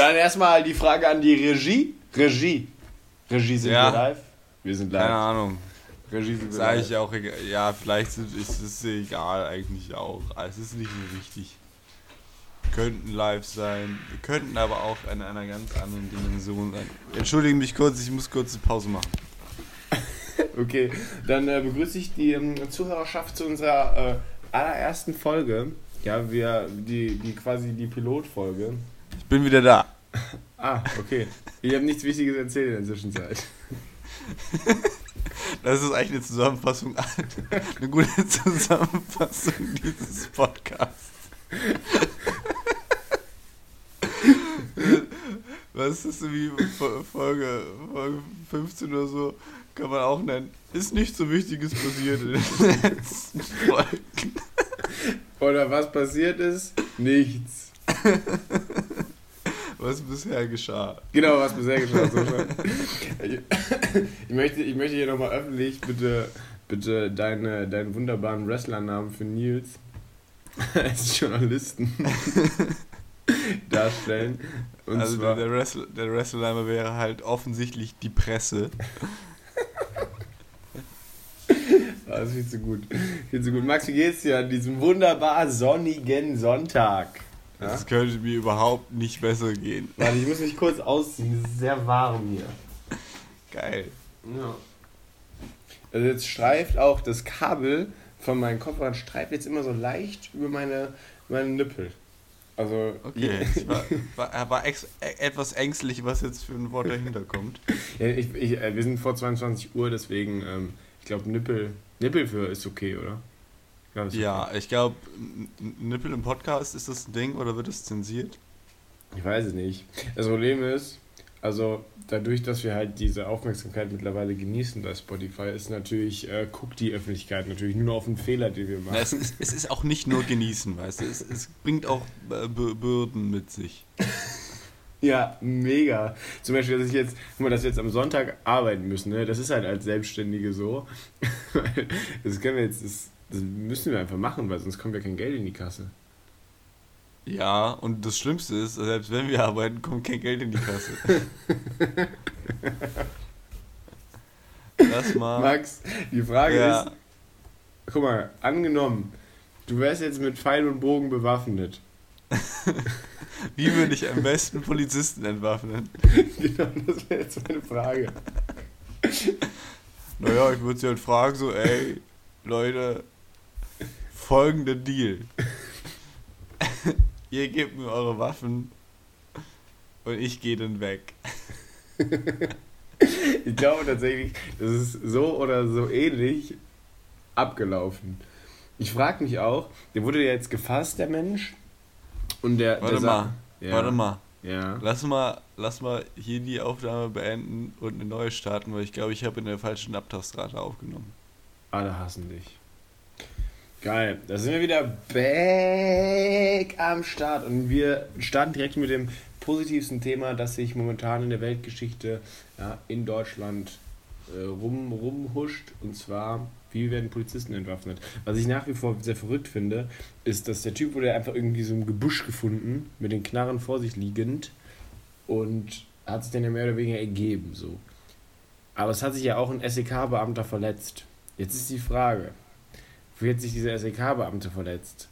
Dann erstmal die Frage an die Regie. Regie. Regie sind Ja. wir live? Wir sind live. Keine Ahnung. Regie sind wir live. ich auch egal. Ja, vielleicht sind- ist es egal eigentlich auch. Es ist nicht so wichtig. Könnten live sein, könnten aber auch in einer ganz anderen Dimension sein. Entschuldige mich kurz, ich muss kurz eine Pause machen. Okay, dann äh, begrüße ich die ähm, Zuhörerschaft zu unserer äh, allerersten Folge. Ja, wir, die, die quasi die Pilotfolge. Ich bin wieder da. Ah, okay. Ich habe nichts Wichtiges erzählt in der Zwischenzeit. Das ist eigentlich eine Zusammenfassung, eine gute Zusammenfassung dieses Podcasts. Was ist so wie Fo- Folge, Folge 15 oder so, kann man auch nennen. Ist nicht so Wichtiges passiert in den letzten Folgen. Oder was passiert ist? Nichts. Was bisher geschah. Genau, was bisher geschah. So ich, möchte, ich möchte hier nochmal öffentlich bitte, bitte deine, deinen wunderbaren Wrestlernamen für Nils als Journalisten darstellen. Und also zwar, der, Wrestler, der Wrestler wäre halt offensichtlich die Presse. Ah, das ist viel zu gut. Viel zu gut. Max, wie geht's dir an diesem wunderbar sonnigen Sonntag? Ja? Es könnte mir überhaupt nicht besser gehen. Warte, ich muss mich kurz ausziehen. Es ist sehr warm hier. Geil. Ja. Also jetzt streift auch das Kabel von meinem Kopfhörer streift jetzt immer so leicht über meine, meine Nippel. Also Okay, ich war, war, er war ex, e- etwas ängstlich, was jetzt für ein Wort dahinter kommt. ja, ich, ich, äh, wir sind vor 22 Uhr, deswegen ähm, ich glaube Nippel Nippel für ist okay, oder? Ja, Ja, ich glaube, Nippel im Podcast, ist das ein Ding oder wird es zensiert? Ich weiß es nicht. Das Problem ist, also dadurch, dass wir halt diese Aufmerksamkeit mittlerweile genießen bei Spotify, ist natürlich, äh, guckt die Öffentlichkeit natürlich nur auf den Fehler, den wir machen. Na, es, ist, es ist auch nicht nur genießen, weißt du, es, es bringt auch äh, Bür- Bürden mit sich. Ja, mega. Zum Beispiel, dass ich jetzt, guck mal, dass wir jetzt am Sonntag arbeiten müssen, ne? Das ist halt als Selbstständige so. das können wir jetzt, das, das müssen wir einfach machen, weil sonst kommt ja kein Geld in die Kasse. Ja, und das Schlimmste ist, selbst wenn wir arbeiten, kommt kein Geld in die Kasse. Lass mal. Max, die Frage Ja. ist, guck mal, angenommen, du wärst jetzt mit Pfeil und Bogen bewaffnet. Wie würde ich am besten Polizisten entwaffnen? genau, das wäre jetzt meine Frage. Naja, ich würde sie halt fragen, so, ey, Leute, folgender Deal. Ihr gebt mir eure Waffen und ich gehe dann weg. Ich glaube tatsächlich, das ist so oder so ähnlich abgelaufen. Ich frage mich auch, der wurde ja jetzt gefasst, der Mensch. Und der. Warte der mal, ja, warte mal. Ja. Lass mal, lass mal hier die Aufnahme beenden und eine neue starten, weil ich glaube, ich habe in der falschen Abtastrate aufgenommen. Alle hassen dich. Geil, da sind wir wieder back am Start und wir starten direkt mit dem positivsten Thema, das sich momentan in der Weltgeschichte ja, in Deutschland äh, rum, rumhuscht und zwar, wie werden Polizisten entwaffnet? Was ich nach wie vor sehr verrückt finde, ist, dass der Typ wurde einfach irgendwie so im Gebüsch gefunden, mit den Knarren vor sich liegend und hat sich dann ja mehr oder weniger ergeben, so. Aber es hat sich ja auch ein SEK-Beamter verletzt. Jetzt ist die Frage, wie hat sich dieser SEK-Beamte verletzt?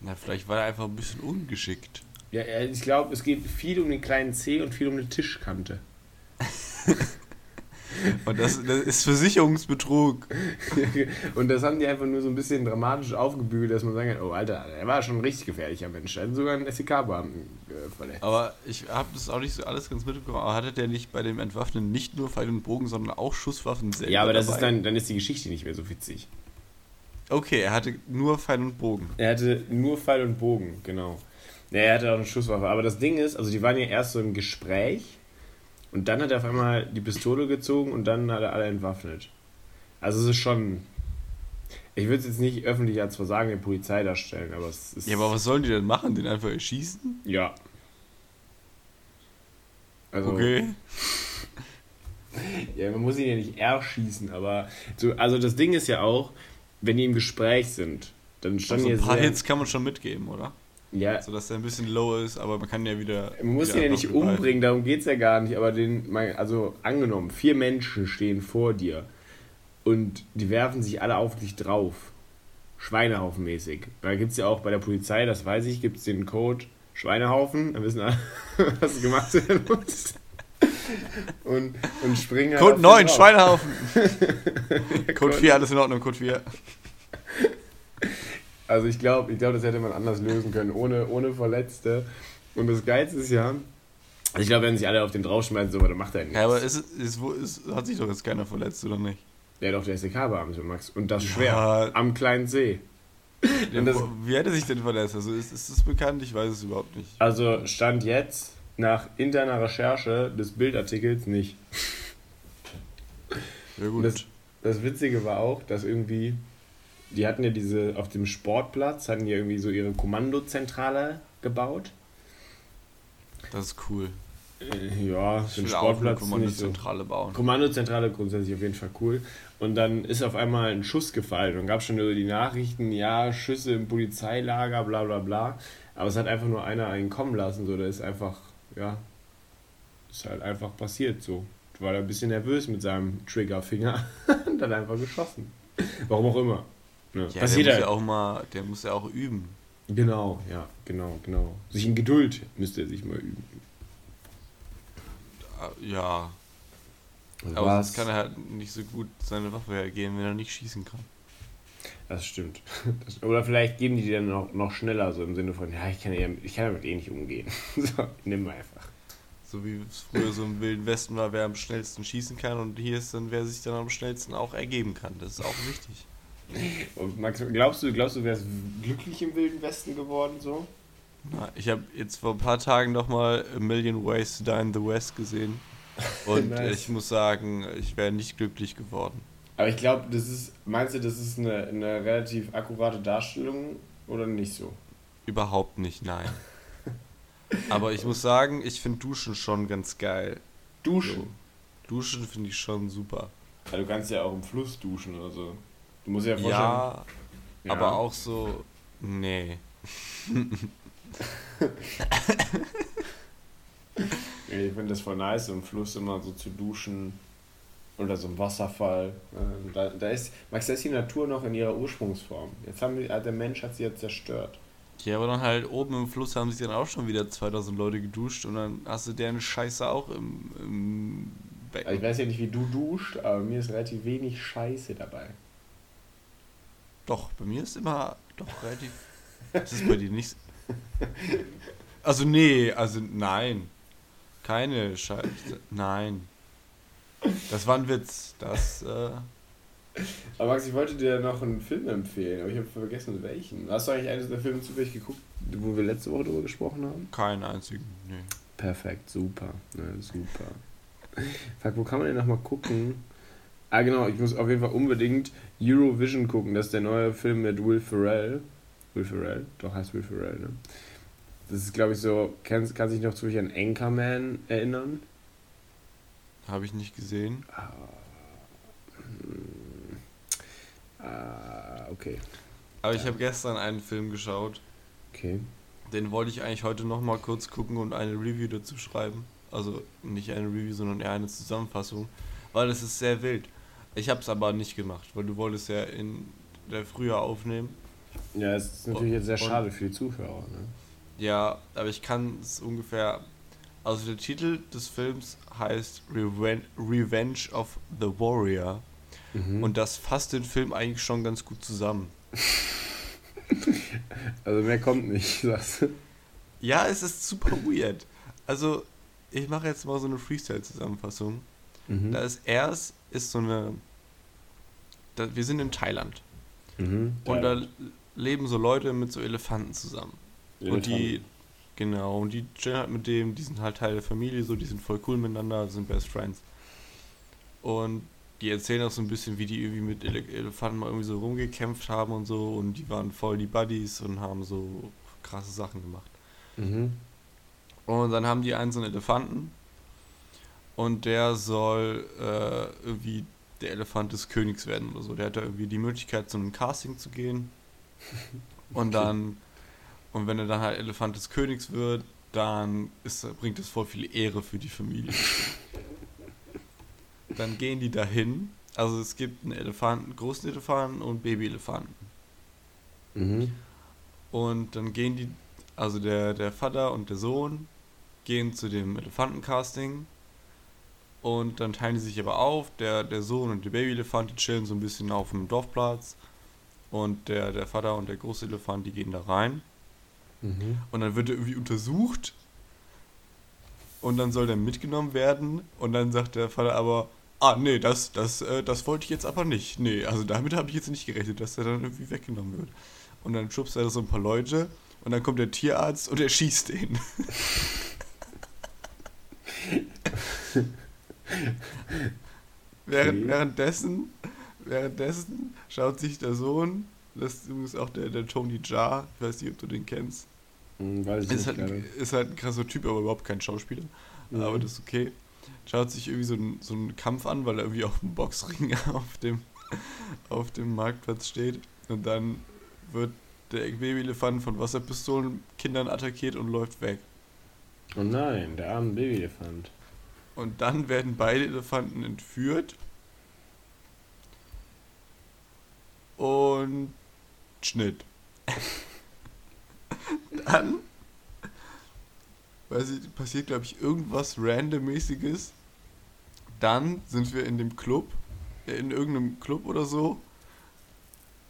Na, vielleicht war er einfach ein bisschen ungeschickt. Ja, ich glaube, es geht viel um den kleinen C und viel um eine Tischkante. Und das, das ist Versicherungsbetrug. und das haben die einfach nur so ein bisschen dramatisch aufgebügelt, dass man sagen kann, oh Alter, er war schon ein richtig gefährlicher Mensch. Er hat sogar einen SEK-Beamten äh, verletzt. Aber ich habe das auch nicht so alles ganz mitbekommen. Aber hatte der nicht bei dem Entwaffnen nicht nur Pfeil und Bogen, sondern auch Schusswaffen selber ja, aber das dabei? ist dann, dann ist die Geschichte nicht mehr so witzig. Okay, er hatte nur Pfeil und Bogen. Er hatte nur Pfeil und Bogen, genau. Ja, er hatte auch eine Schusswaffe. Aber das Ding ist, also die waren ja erst so im Gespräch und dann hat er auf einmal die Pistole gezogen und dann hat er alle entwaffnet. Also es ist schon. Ich würde es jetzt nicht öffentlich als Versagen der Polizei darstellen, aber es ist. Ja, aber was sollen die denn machen? Den einfach erschießen? Ja. Also, Okay. ja, man muss ihn ja nicht erschießen, aber so, also das Ding ist ja auch, wenn die im Gespräch sind, dann standen Also ein paar Hits kann man schon mitgeben, oder? Ja. So dass der ein bisschen low ist, aber man kann ja wieder. Man muss wieder ihn ja nicht umbringen, darum geht es ja gar nicht. Aber den, also angenommen, vier Menschen stehen vor dir und die werfen sich alle auf dich drauf. Schweinehaufenmäßig. Da gibt es ja auch bei der Polizei, das weiß ich, gibt es den Code Schweinehaufen. Dann wissen alle, was gemacht werden muss. Und, und springen Code den 9, drauf. Schweinehaufen. Code 4, alles in Ordnung, Code 4. Also ich glaube, ich glaub, das hätte man anders lösen können, ohne, ohne Verletzte. Und das Geilste ist ja, also ich glaube, wenn sich alle auf den draufschmeißen, so, dann macht er nichts. Ja, aber ist, ist, ist, hat sich doch jetzt keiner verletzt, oder nicht? Ja, doch, der SEK-Beamte, Max. Und das Ja. schwer. Am kleinen See. Ja, das- wie er sich denn verletzt? Also ist, ist das bekannt? Ich weiß es überhaupt nicht. Also stand jetzt nach interner Recherche des Bildartikels nicht. Ja gut. Das, das Witzige war auch, dass irgendwie, die hatten ja diese, auf dem Sportplatz, hatten die irgendwie so ihre Kommandozentrale gebaut. Das ist cool. Äh, ja, für den Sportplatz nicht so. Kommandozentrale bauen. Kommandozentrale grundsätzlich auf jeden Fall cool. Und dann ist auf einmal ein Schuss gefallen und gab schon über die Nachrichten, ja, Schüsse im Polizeilager, bla bla bla. Aber es hat einfach nur einer einen kommen lassen, so, der ist einfach, ja, ist halt einfach passiert so. War da ein bisschen nervös mit seinem Triggerfinger und hat einfach geschossen. Warum auch immer. Ne, Ja, passiert der muss halt. ja auch mal, der muss ja auch üben. Genau, ja, genau, genau. Sich in Geduld müsste er sich mal üben. Ah, Ja, Und aber was- sonst kann er halt nicht so gut seine Waffe hergeben, wenn er nicht schießen kann. Das stimmt. Das, oder vielleicht geben die die dann noch, noch schneller, so im Sinne von, ja, ich kann, ja, ich kann damit eh nicht umgehen. so, nimm mal einfach. So wie es früher so im Wilden Westen war, wer am schnellsten schießen kann und hier ist dann, wer sich dann am schnellsten auch ergeben kann. Das ist auch wichtig. Und Max, glaubst du, glaubst du, wärst glücklich im Wilden Westen geworden so? Na, ich habe jetzt vor ein paar Tagen nochmal A Million Ways to Die in the West gesehen. Und Nice. ich muss sagen, ich wäre nicht glücklich geworden. Aber ich glaube, das ist, meinst du, das ist eine, eine relativ akkurate Darstellung oder nicht so? Überhaupt nicht, nein. Aber ich muss sagen, ich finde Duschen schon ganz geil. Duschen. So. Duschen finde ich schon super. Ja, du kannst ja auch im Fluss duschen oder so. Du musst ja vorstellen. Ja, Ja. aber auch so, nee. Ich finde das voll nice, im Fluss immer so zu duschen oder so ein Wasserfall. Ähm, Da, da ist, Max, da ist die Natur noch in ihrer Ursprungsform. Jetzt haben wir, der Mensch hat sie jetzt zerstört. Ja, aber dann halt oben im Fluss haben sich dann auch schon wieder 2000 Leute geduscht und dann hast du deren Scheiße auch im, im Also ich Becken. weiß ja nicht, wie du duscht, aber mir ist relativ wenig Scheiße dabei. Doch, bei mir ist immer doch relativ. Das ist bei dir nicht. Also nee, also nein. Keine Scheiße. Nein. Das war ein Witz. Das, äh, Aber Max, ich wollte dir noch einen Film empfehlen, aber ich habe vergessen welchen. Hast du eigentlich eines der Filme zufällig geguckt, wo wir letzte Woche drüber gesprochen haben? keinen einzigen. Nee. Perfekt, super. Ne, super. Fuck, wo kann man denn nochmal gucken? Ah, genau, ich muss auf jeden Fall unbedingt Eurovision gucken. Das ist der neue Film mit Will Ferrell. Will Ferrell? Doch, heißt Will Ferrell, ne? Das ist, glaube ich, so. Kann, kann sich noch zufällig an Anchorman erinnern? Habe ich nicht gesehen. Ah, ah okay. Aber ich habe gestern einen Film geschaut. Okay. Den wollte ich eigentlich heute nochmal kurz gucken und eine Review dazu schreiben. Also nicht eine Review, sondern eher eine Zusammenfassung. Weil es ist sehr wild. Ich habe es aber nicht gemacht, weil du wolltest ja in der Frühjahr aufnehmen. Ja, es ist natürlich jetzt sehr Und- schade für die Zuhörer, ne? Ja, aber ich kann es ungefähr. Also der Titel des Films heißt Reven Revenge of the Warrior. Mhm. Und das fasst den Film eigentlich schon ganz gut zusammen. also mehr kommt nicht, sagst du. Ja, es ist super weird. Also, ich mache jetzt mal so eine Freestyle-Zusammenfassung. Mhm. Da ist erst ist so eine. Da, wir sind in Thailand. Mhm. Und da leben so Leute mit so Elefanten zusammen. Und die. Genau, und die chillen halt mit dem, die sind halt Teil der Familie, so, die sind voll cool miteinander, sind Best Friends. Und die erzählen auch so ein bisschen, wie die irgendwie mit Ele Elefanten mal irgendwie so rumgekämpft haben und so. Und die waren voll die Buddies und haben so krasse Sachen gemacht. Mhm. Und dann haben die einen so einen Elefanten und der soll äh, irgendwie der Elefant des Königs werden oder so. Der hat da irgendwie die Möglichkeit, zu einem Casting zu gehen. Und Okay. dann Und wenn er dann halt Elefant des Königs wird, dann ist, bringt es voll viel Ehre für die Familie. dann gehen die dahin. Also es gibt einen Elefanten, großen Elefanten und Babyelefanten. Mhm. Und dann gehen die, also der, der Vater und der Sohn gehen zu dem Elefantencasting. Und dann teilen die sich aber auf. Der, der Sohn und der Babyelefant, die chillen so ein bisschen auf dem Dorfplatz. Und der, der Vater und der große Elefant, die gehen da rein. Mhm. Und dann wird er irgendwie untersucht. Und dann soll der mitgenommen werden. Und dann sagt der Vater aber, ah, nee, das, das, äh, das wollte ich jetzt aber nicht. Nee, also damit habe ich jetzt nicht gerechnet, dass er dann irgendwie weggenommen wird. Und dann schubst er so ein paar Leute. Und dann kommt der Tierarzt und er schießt den. Während, Okay. währenddessen, währenddessen schaut sich der Sohn, das ist übrigens auch der, der Tony Jaa, ich weiß nicht, ob du den kennst, Mhm, Weiß ich ist nicht halt, ein, ist halt ein krasser Typ, aber überhaupt kein Schauspieler. Mhm. Aber das ist okay. Schaut sich irgendwie so einen so einen Kampf an, weil er irgendwie auf dem Boxring auf dem, auf dem Marktplatz steht. Und dann wird der Babyelefant von Wasserpistolen Kindern attackiert und läuft weg. Oh nein, der arme Babyelefant. Und dann werden beide Elefanten entführt. Und Schnitt. dann weiß ich, passiert, glaube ich, irgendwas Randommäßiges. Dann sind wir in dem Club, äh, in irgendeinem Club oder so.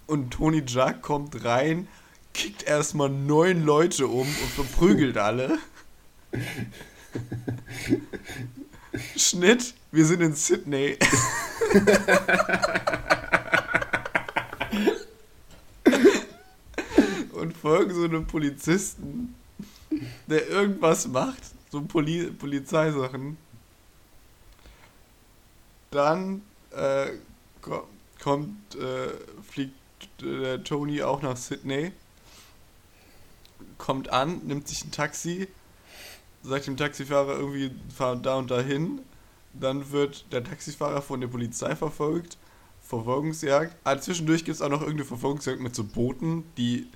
Und Tony Jack kommt rein, kickt erstmal neun Leute um und verprügelt alle. Schnitt, wir sind in Sydney. folgen so einem Polizisten, der irgendwas macht, so Poli Polizeisachen. Dann äh, ko kommt, äh, fliegt äh, der Tony auch nach Sydney, kommt an, nimmt sich ein Taxi, sagt dem Taxifahrer irgendwie, fahr da und dahin. Dann wird der Taxifahrer von der Polizei verfolgt. Verfolgungsjagd. Ah, zwischendurch gibt es auch noch irgendeine Verfolgungsjagd mit so Booten, die,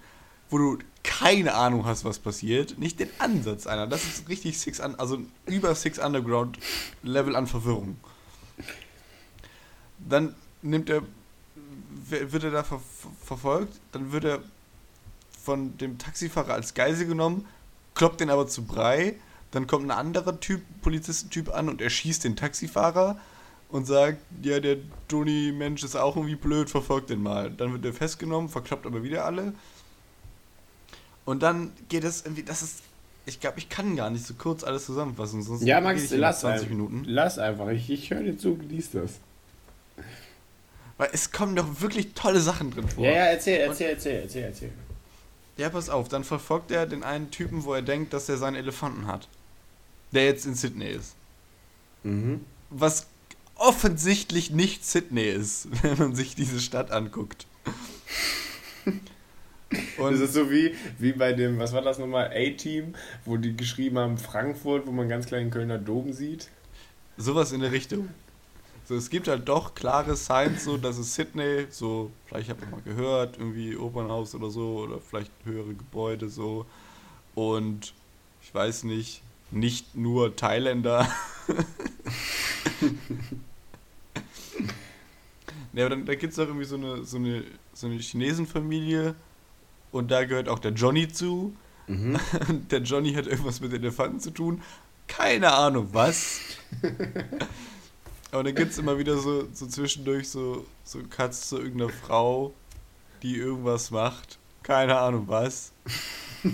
wo du keine Ahnung hast, was passiert. Nicht den Ansatz einer. Das ist richtig Six un also über Six Underground Level an Verwirrung. Dann nimmt er, wird er da ver verfolgt, dann wird er von dem Taxifahrer als Geisel genommen, kloppt den aber zu Brei. Dann kommt ein anderer Typ, Polizistentyp an und erschießt den Taxifahrer und sagt, ja, der Toni-Mensch ist auch irgendwie blöd, verfolgt den mal. Dann wird er festgenommen, verkloppt aber wieder alle. Und dann geht es irgendwie, das ist, ich glaube, ich kann gar nicht so kurz alles zusammenfassen, sonst Ja, Max, lass 20 einfach. Minuten. Lass einfach. Ich, ich höre dir zu, lies das. Weil es kommen doch wirklich tolle Sachen drin vor. Ja, ja, erzähl, erzähl, erzähl, erzähl, erzähl. Ja, pass auf, dann verfolgt er den einen Typen, wo er denkt, dass er seinen Elefanten hat. Der jetzt in Sydney ist. Mhm. Was offensichtlich nicht Sydney ist, wenn man sich diese Stadt anguckt. Das Und ist so wie, wie bei dem, was war das nochmal, A-Team, wo die geschrieben haben Frankfurt, wo man ganz kleinen Kölner Dom sieht. sowas in der Richtung. So, es gibt halt doch klare Signs, so dass es Sydney, so, vielleicht habt ihr mal gehört, irgendwie Opernhaus oder so, oder vielleicht höhere Gebäude so. Und ich weiß nicht, nicht nur Thailänder. Ja, aber dann da gibt es auch irgendwie so eine, so eine, so eine Chinesenfamilie und da gehört auch der Johnny zu. Mhm. Der Johnny hat irgendwas mit Elefanten zu tun. Keine Ahnung was. Aber dann gibt es immer wieder so, so zwischendurch so, so Cuts zu irgendeiner Frau, die irgendwas macht. Keine Ahnung was.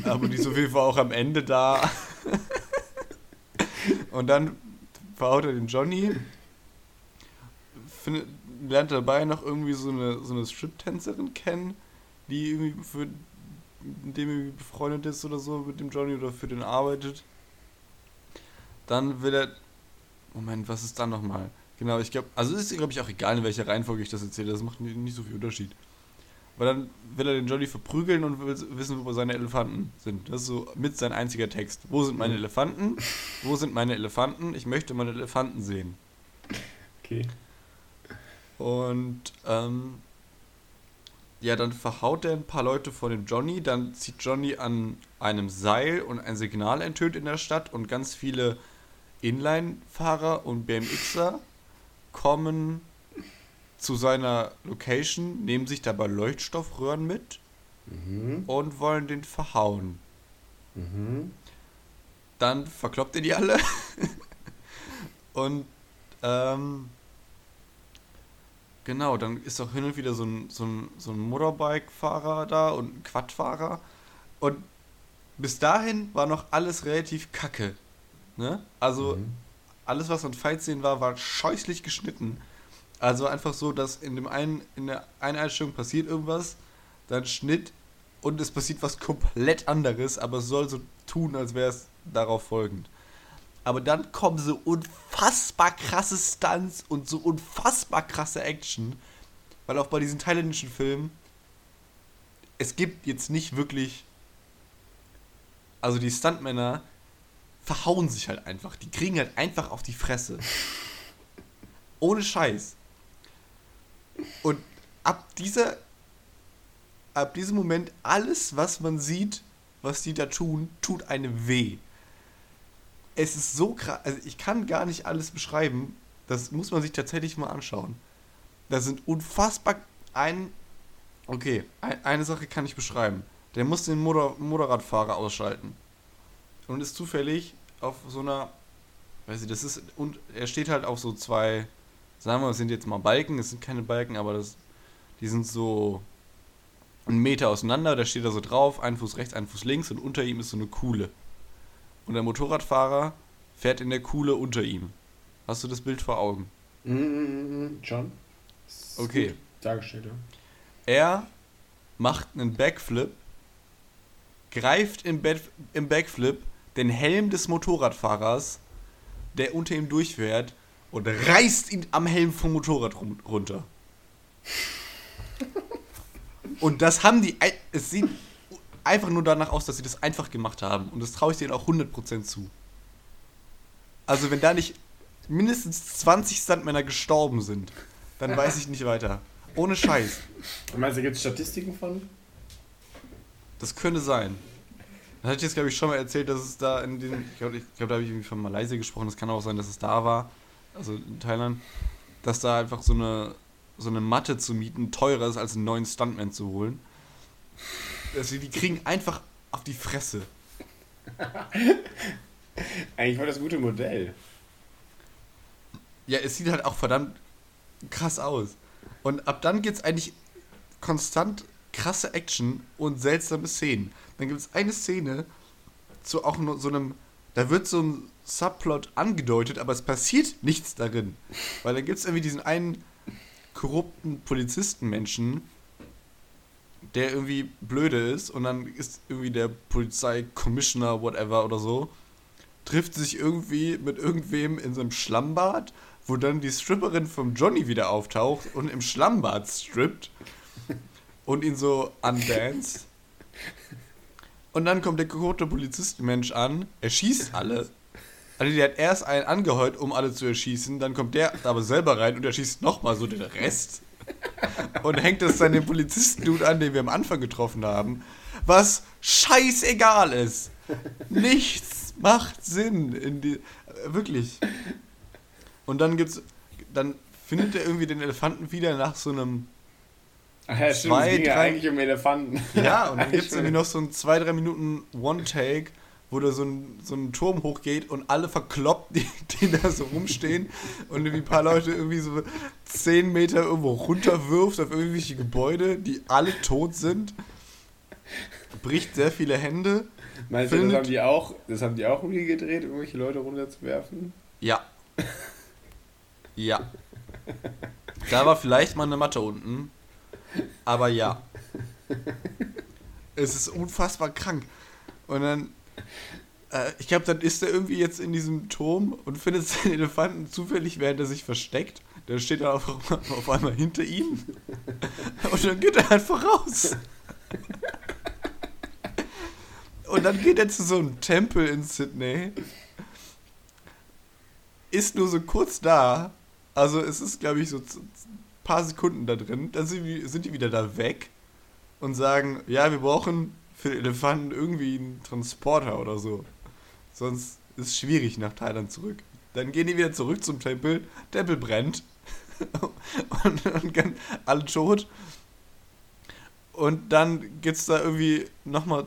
Aber die ist auf jeden Fall auch am Ende da. Und dann verhaut er den Johnny. Findet, lernt dabei noch irgendwie so eine, so eine Strip-Tänzerin kennen, die irgendwie für mit dem irgendwie befreundet ist oder so, mit dem Johnny oder für den arbeitet. Dann will er. Moment, was ist dann nochmal? Genau, ich glaube, also es ist glaube ich auch egal, in welcher Reihenfolge ich das erzähle, das macht nicht, so viel Unterschied. Aber dann will er den Johnny verprügeln und will wissen, wo seine Elefanten sind. Das ist so mit sein einziger Text. Wo sind meine Elefanten? Wo sind meine Elefanten? Ich möchte meine Elefanten sehen. Okay. Und ähm, ja, dann verhaut er ein paar Leute vor dem Johnny, dann zieht Johnny an einem Seil und ein Signal enthüllt in der Stadt und ganz viele Inline-Fahrer und BMXer kommen zu seiner Location, nehmen sich dabei Leuchtstoffröhren mit Mhm. und wollen den verhauen. Mhm. Dann verkloppt er die alle und ähm, genau, dann ist auch hin und wieder so ein, so ein, so ein Motorbike-Fahrer da und ein Quadfahrer und bis dahin war noch alles relativ kacke. Ne? Also Mhm. alles, was an Fight-Szenen war, war scheußlich geschnitten. Also einfach so, dass in dem einen, in der einen Einstellung passiert irgendwas, dann Schnitt und es passiert was komplett anderes, aber es soll so tun, als wäre es darauf folgend. Aber dann kommen so unfassbar krasse Stunts und so unfassbar krasse Action, weil auch bei diesen thailändischen Filmen es gibt jetzt nicht wirklich also die Stuntmänner verhauen sich halt einfach. Die kriegen halt einfach auf die Fresse. Ohne Scheiß. Und ab dieser, ab diesem Moment, alles, was man sieht, was die da tun, tut einem weh. Es ist so krass, also ich kann gar nicht alles beschreiben. Das muss man sich tatsächlich mal anschauen. Da sind unfassbar ein, okay, ein, eine Sache kann ich beschreiben. Der muss den Motor, Motorradfahrer ausschalten. Und ist zufällig auf so einer, weiß ich, das ist, und er steht halt auf so zwei, sagen wir, es sind jetzt mal Balken, es sind keine Balken, aber das, die sind so einen Meter auseinander, da steht er so drauf, ein Fuß rechts, ein Fuß links und unter ihm ist so eine Kuhle. Und der Motorradfahrer fährt in der Kuhle unter ihm. Hast du das Bild vor Augen? Mhm, schon. Ist Okay. Dargestellt, ja. Er macht einen Backflip, greift im, Back, im Backflip den Helm des Motorradfahrers, der unter ihm durchfährt, und reißt ihn am Helm vom Motorrad runter. Und das haben die. Es sieht einfach nur danach aus, dass sie das einfach gemacht haben. Und das traue ich denen auch 100% zu. Also, wenn da nicht mindestens 20 Stuntmänner gestorben sind, dann weiß ich nicht weiter. Ohne Scheiß. Du meinst, da gibt es Statistiken von? Das könnte sein. Das hatte ich jetzt, glaube ich, schon mal erzählt, dass es da in den. Ich glaube, glaub, da habe ich irgendwie von Malaysia gesprochen. Das kann auch sein, dass es da war. Also in Thailand. Dass da einfach so eine, so eine Matte zu mieten teurer ist, als einen neuen Stuntman zu holen. Also die kriegen einfach auf die Fresse. Eigentlich war das ein gutes Modell. Ja, es sieht halt auch verdammt krass aus. Und ab dann geht's eigentlich konstant krasse Action und seltsame Szenen. Dann gibt es eine Szene zu auch nur so einem, da wird so ein Subplot angedeutet, aber es passiert nichts darin. Weil dann gibt es irgendwie diesen einen korrupten Polizistenmenschen, der irgendwie blöde ist und dann ist irgendwie der Polizei-Commissioner, whatever oder so, trifft sich irgendwie mit irgendwem in so einem Schlammbad, wo dann die Stripperin vom Johnny wieder auftaucht und im Schlammbad strippt und ihn so undance. Und dann kommt der korrupte Polizistenmensch an, er schießt alle. Also der hat erst einen angeheult, um alle zu erschießen, dann kommt der aber selber rein und erschießt nochmal so den Rest. Und hängt das dann dem Polizisten-Dude an, den wir am Anfang getroffen haben. Was scheißegal ist. Nichts macht Sinn. In die, wirklich. Und dann gibt's. Dann findet er irgendwie den Elefanten wieder nach so einem. Ach ja, stimmt, Zwei, es ging ja drei- eigentlich um Elefanten. Ja, und dann gibt es irgendwie noch so ein 2-3 Minuten One-Take, wo da so ein, so ein Turm hochgeht und alle verkloppt, die, die da so rumstehen und irgendwie ein paar Leute irgendwie so 10 Meter irgendwo runterwirft auf irgendwelche Gebäude, die alle tot sind. Bricht sehr viele Hände. Meinst du, das Findet- haben die auch, das haben die auch irgendwie gedreht, irgendwelche Leute runterzuwerfen? Ja. Ja. Da war vielleicht mal eine Matte unten. Aber ja. Es ist unfassbar krank. Und dann, äh, ich glaube, dann ist er irgendwie jetzt in diesem Turm und findet seinen Elefanten zufällig, während er sich versteckt. Der steht dann auf, auf einmal hinter ihm. Und dann geht er einfach raus. Und dann geht er zu so einem Tempel in Sydney. Ist nur so kurz da. Also es ist, glaube ich, so z- paar Sekunden da drin. Dann sind die wieder da weg. und sagen, ja, wir brauchen für Elefanten irgendwie einen Transporter oder so. Sonst ist es schwierig nach Thailand zurück. Dann gehen die wieder zurück zum Tempel, Tempel brennt und, und alle tot. Und dann gibt es da irgendwie nochmal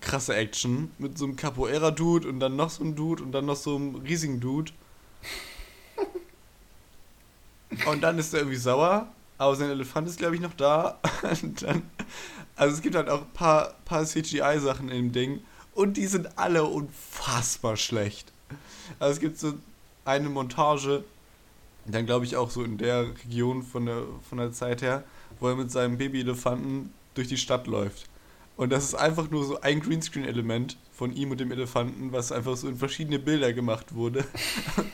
krasse Action mit so einem Capoeira-Dude und dann noch so einem Dude und dann noch so einem riesigen Dude. Und dann ist er irgendwie sauer, aber sein Elefant ist, glaube ich, noch da. Und dann, also es gibt halt auch ein paar, paar CGI-Sachen dem Ding und die sind alle unfassbar schlecht. Also es gibt so eine Montage, dann glaube ich auch so in der Region von der, von der Zeit her, wo er mit seinem Baby-Elefanten durch die Stadt läuft. Und das ist einfach nur so ein Greenscreen-Element von ihm und dem Elefanten, was einfach so in verschiedene Bilder gemacht wurde.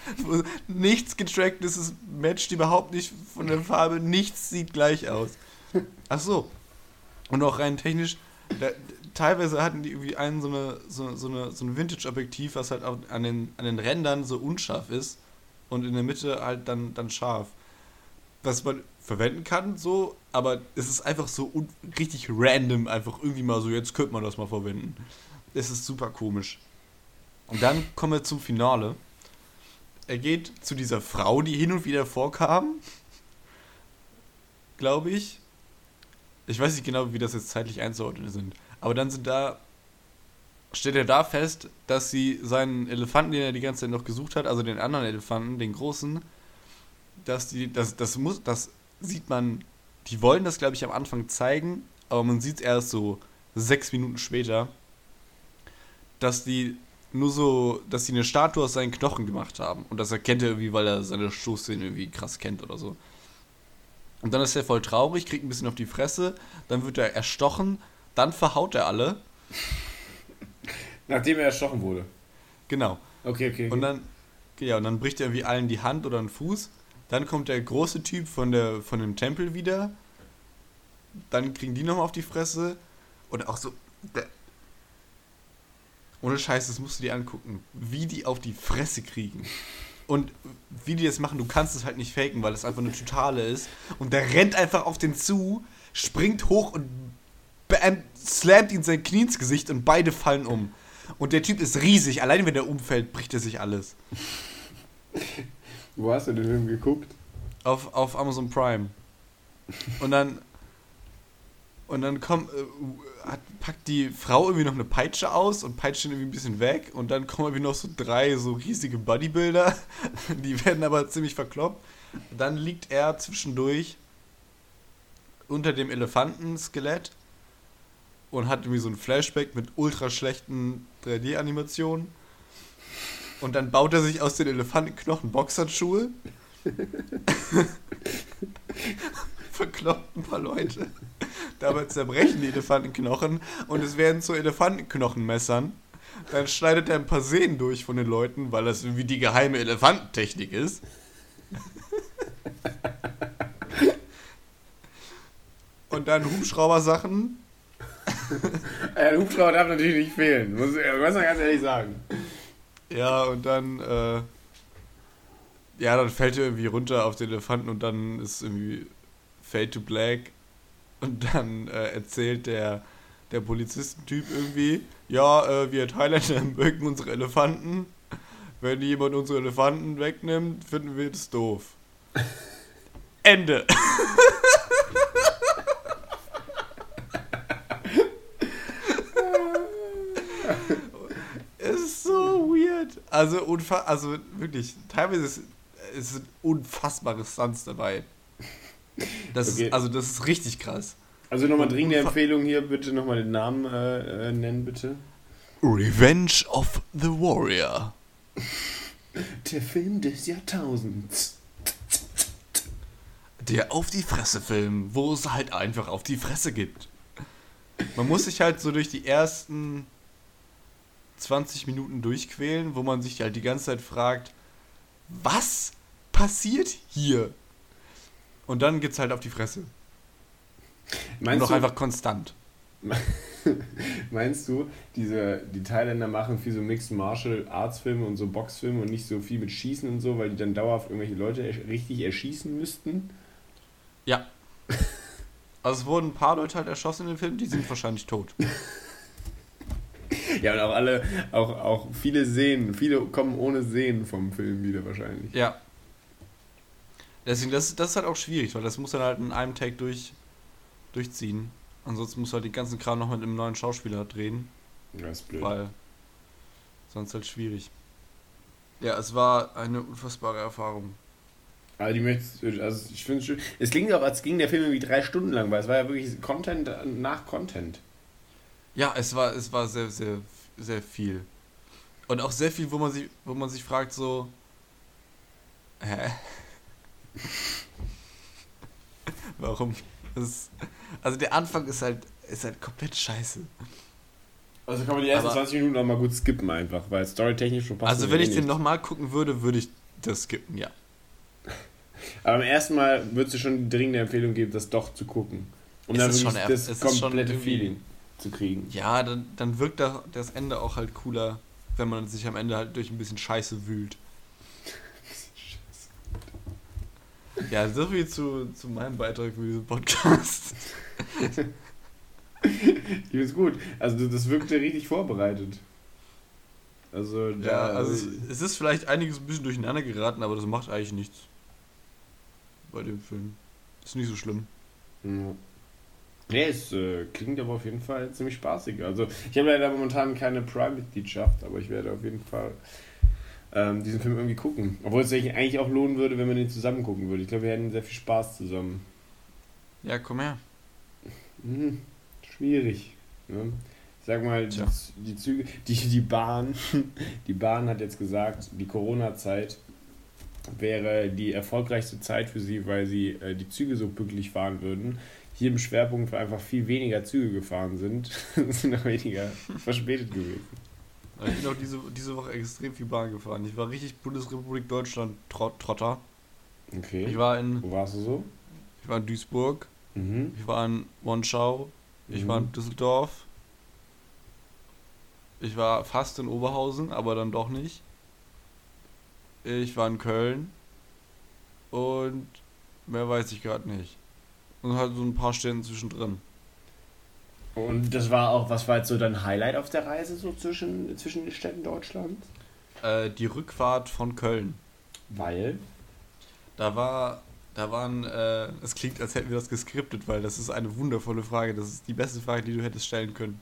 nichts getrackt ist, es matcht überhaupt nicht von der Farbe, nichts sieht gleich aus. Ach so. Und auch rein technisch, da, teilweise hatten die irgendwie einen so, eine, so, so, eine, so ein Vintage-Objektiv, was halt an den, an den Rändern so unscharf ist und in der Mitte halt dann, dann scharf. Was man verwenden kann, so, aber es ist einfach so richtig random, einfach irgendwie mal so, jetzt könnte man das mal verwenden. Es ist super komisch. Und dann kommen wir zum Finale. Er geht zu dieser Frau, die hin und wieder vorkam. Glaube ich. Ich weiß nicht genau, wie das jetzt zeitlich einzuordnen sind. Aber dann sind da. Stellt er da fest, dass sie seinen Elefanten, den er die ganze Zeit noch gesucht hat, also den anderen Elefanten, den großen, dass die, das, das muss, das sieht man, die wollen das, glaube ich, am Anfang zeigen, aber man sieht es erst so sechs Minuten später, dass die nur so, dass sie eine Statue aus seinen Knochen gemacht haben. Und das erkennt er irgendwie, weil er seine Stoßszene irgendwie krass kennt oder so. Und dann ist er voll traurig, kriegt ein bisschen auf die Fresse, dann wird er erstochen, dann verhaut er alle. Nachdem er erstochen wurde. Genau. Okay, okay. okay. Und dann, ja, und dann bricht er irgendwie allen die Hand oder einen Fuß. Dann kommt der große Typ von, der, von dem Tempel wieder. Dann kriegen die nochmal auf die Fresse. Und auch so. Ohne Scheiß, das musst du dir angucken. Wie die auf die Fresse kriegen. Und wie die das machen, du kannst es halt nicht faken, weil es einfach eine totale ist. Und der rennt einfach auf den zu, springt hoch und bam, slammt ihn sein Knie ins Gesicht und beide fallen um. Und der Typ ist riesig. Allein wenn der umfällt, bricht er sich alles. Wo hast du den Film geguckt? Auf, auf Amazon Prime. Und dann. Und dann kommt, äh, hat, packt die Frau irgendwie noch eine Peitsche aus und peitscht ihn irgendwie ein bisschen weg. Und dann kommen irgendwie noch so drei so riesige Bodybuilder. Die werden aber ziemlich verkloppt. Dann liegt er zwischendurch unter dem Elefantenskelett und hat irgendwie so ein Flashback mit ultra schlechten 3D-Animationen. Und dann baut er sich aus den Elefantenknochen Boxhandschuhe. Verkloppt ein paar Leute. Dabei zerbrechen die Elefantenknochen und es werden zu Elefantenknochenmessern. Dann schneidet er ein paar Sehnen durch von den Leuten, weil das irgendwie die geheime Elefantentechnik ist. Und dann Hubschrauber-Sachen. Ein Hubschrauber darf natürlich nicht fehlen, muss, muss man ganz ehrlich sagen. Ja, und dann, äh, ja, dann fällt er irgendwie runter auf den Elefanten und dann ist irgendwie Fade to Black. Und dann äh, erzählt der, der Polizistentyp irgendwie, ja, äh, wir Thailänder mögen unsere Elefanten. Wenn jemand unsere Elefanten wegnimmt, finden wir das doof. Ende. Also, unfa also wirklich, teilweise ist, ist sind unfassbare Stunts dabei. Das okay. ist, also das ist richtig krass. Also nochmal dringende Empfehlung hier, bitte nochmal den Namen äh, äh, nennen, bitte. Revenge of the Warrior. Der Film des Jahrtausends. Der auf die Fresse Film, wo es halt einfach auf die Fresse gibt. Man muss sich halt so durch die ersten 20 Minuten durchquälen, wo man sich halt die ganze Zeit fragt, was passiert hier? Und dann geht's halt auf die Fresse. Meinst Und auch einfach konstant. Meinst du, diese, die Thailänder machen viel so Mixed Martial Arts Filme und so Boxfilme und nicht so viel mit Schießen und so, weil die dann dauerhaft irgendwelche Leute richtig erschießen müssten? Ja. Also es wurden ein paar Leute halt erschossen in dem Film, die sind wahrscheinlich tot. Ja, und auch alle, auch, auch viele Szenen, viele kommen ohne Sehen vom Film wieder wahrscheinlich. Ja. Deswegen, das, das ist halt auch schwierig, weil das muss dann halt in einem Take durch, durchziehen. Ansonsten muss halt den ganzen Kram noch mit einem neuen Schauspieler drehen, Ja, ist blöd. weil sonst halt schwierig. Ja, es war eine unfassbare Erfahrung. Aber die möchtest also ich finde es schön. Es klingt auch, als ging der Film irgendwie drei Stunden lang, weil es war ja wirklich Content nach Content. Ja, es war, es war sehr, sehr, sehr viel. Und auch sehr viel, wo man sich, wo man sich fragt, so. Hä? Warum? Ist, also der Anfang ist halt, ist halt komplett scheiße. Also kann man die ersten Aber- 20 Minuten noch mal gut skippen einfach, weil storytechnisch schon passt. Also wenn eh ich den nochmal gucken würde, würde ich das skippen, ja. Aber beim ersten Mal würdest du schon die dringende Empfehlung geben, das doch zu gucken. Um dann ist wirklich schon das ist schon komplette irgendwie- Feeling zu kriegen. Ja, dann, dann wirkt da das Ende auch halt cooler, wenn man sich am Ende halt durch ein bisschen Scheiße wühlt. Ja, so viel zu, zu meinem Beitrag für diesen Podcast. Ich find's gut. Also das wirkte richtig vorbereitet. Also Ja, da, also es, es ist vielleicht einiges ein bisschen durcheinander geraten, aber das macht eigentlich nichts. Bei dem Film. Ist nicht so schlimm. Ja. Nee, es äh, klingt aber auf jeden Fall ziemlich spaßig. Also ich habe leider momentan keine Prime-Mitgliedschaft, aber ich werde auf jeden Fall ähm, diesen Film irgendwie gucken. Obwohl es sich eigentlich auch lohnen würde, wenn man den zusammen gucken würde. Ich glaube, wir hätten sehr viel Spaß zusammen. Ja, komm her. Hm, schwierig. Ne? Ich sag mal, die, die Züge, die, die Bahn, die Bahn hat jetzt gesagt, die Corona-Zeit wäre die erfolgreichste Zeit für sie, weil sie äh, die Züge so pünktlich fahren würden. Hier im Schwerpunkt einfach viel weniger Züge gefahren sind, sind noch weniger verspätet gewesen. Ich bin auch diese, diese Woche extrem viel Bahn gefahren. Ich war richtig Bundesrepublik Deutschland Trot Trotter. Okay. Ich war in, Wo warst du so? ich war in Duisburg, Mhm. ich war in Monschau, ich Mhm. war in Düsseldorf. Ich war fast in Oberhausen, aber dann doch nicht. Ich war in Köln. Und mehr weiß ich gerade nicht. Und halt so ein paar Ständen zwischendrin. Und das war auch, was war jetzt so dein Highlight auf der Reise so zwischen, zwischen den Städten Deutschlands? Äh, die Rückfahrt von Köln. Weil? Da war, da waren, äh, es klingt, als hätten wir das geskriptet, weil das ist eine wundervolle Frage. Das ist die beste Frage, die du hättest stellen können.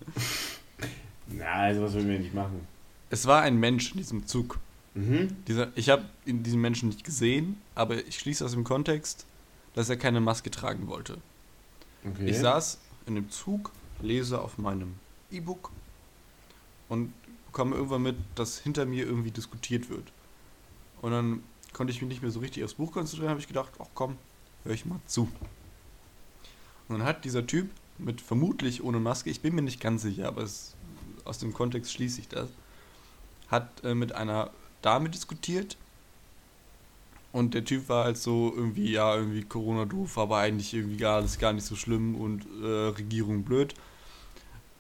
Na, also was würden wir nicht machen. Es war ein Mensch in diesem Zug. Mhm. Dieser, ich habe diesen Menschen nicht gesehen, aber ich schließe aus dem Kontext, dass er keine Maske tragen wollte. Okay. Ich saß in dem Zug, lese auf meinem E-Book und bekomme irgendwann mit, dass hinter mir irgendwie diskutiert wird. Und dann konnte ich mich nicht mehr so richtig aufs Buch konzentrieren, habe ich gedacht, ach komm, höre ich mal zu. Und dann hat dieser Typ mit vermutlich ohne Maske, ich bin mir nicht ganz sicher, aber es, aus dem Kontext schließe ich das, hat äh, mit einer Dame diskutiert und der Typ war halt so irgendwie, ja, irgendwie Corona doof, aber eigentlich irgendwie gar, ist gar nicht so schlimm und äh, Regierung blöd.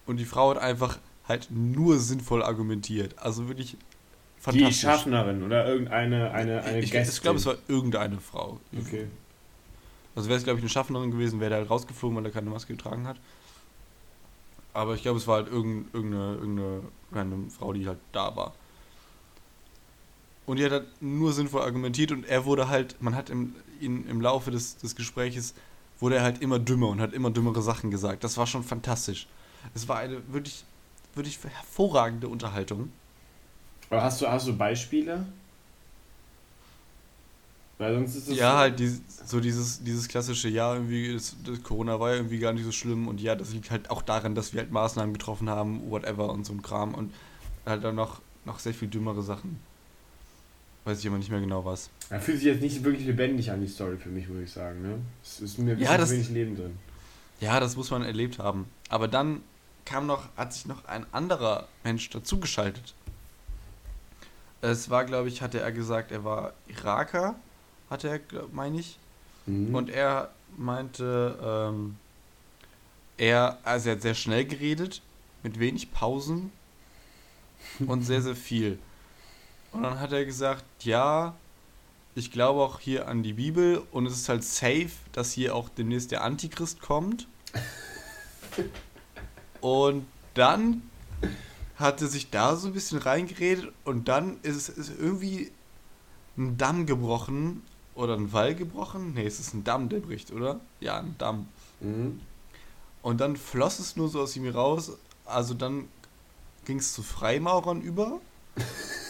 Und die Frau hat einfach halt nur sinnvoll argumentiert. Also wirklich Die fantastisch. Schaffnerin oder irgendeine eine, eine ich ich glaube, es war irgendeine Frau. Okay. Also wäre es, glaube ich, eine Schaffnerin gewesen, wäre der halt rausgeflogen, weil er keine Maske getragen hat. Aber ich glaube, es war halt irgend- irgendeine, irgendeine random Frau, die halt da war. Und die hat halt nur sinnvoll argumentiert und er wurde halt, man hat im, ihn, im Laufe des, des Gespräches, wurde er halt immer dümmer und hat immer dümmere Sachen gesagt. Das war schon fantastisch. Es war eine wirklich, wirklich hervorragende Unterhaltung. Aber hast du, hast du Beispiele? Weil sonst ist es. Ja, halt die, so dieses, dieses klassische, ja, irgendwie, das, das Corona war ja irgendwie gar nicht so schlimm und ja, das liegt halt auch daran, dass wir halt Maßnahmen getroffen haben, whatever und so ein Kram und halt dann noch, noch sehr viel dümmere Sachen. Weiß ich aber nicht mehr genau was. Er fühlt sich jetzt nicht wirklich lebendig an, die Story für mich, würde ich sagen. Ne? Es ist mir ein Ja, das- wenig Leben drin. Ja, das muss man erlebt haben. Aber dann kam noch, hat sich noch ein anderer Mensch dazugeschaltet. Es war, glaube ich, hatte er gesagt, er war Iraker, hatte er, meine ich. Mhm. Und er meinte, ähm, er, also er hat sehr schnell geredet, mit wenig Pausen und sehr, sehr viel. Und dann hat er gesagt, ja, ich glaube auch hier an die Bibel und es ist halt safe, dass hier auch demnächst der Antichrist kommt. Und dann hat er sich da so ein bisschen reingeredet und dann ist es irgendwie ein Damm gebrochen oder ein Wall gebrochen. Nee, es ist ein Damm, der bricht, oder? Ja, ein Damm. Mhm. Und dann floss es nur so aus ihm raus. Also dann ging es zu Freimaurern über.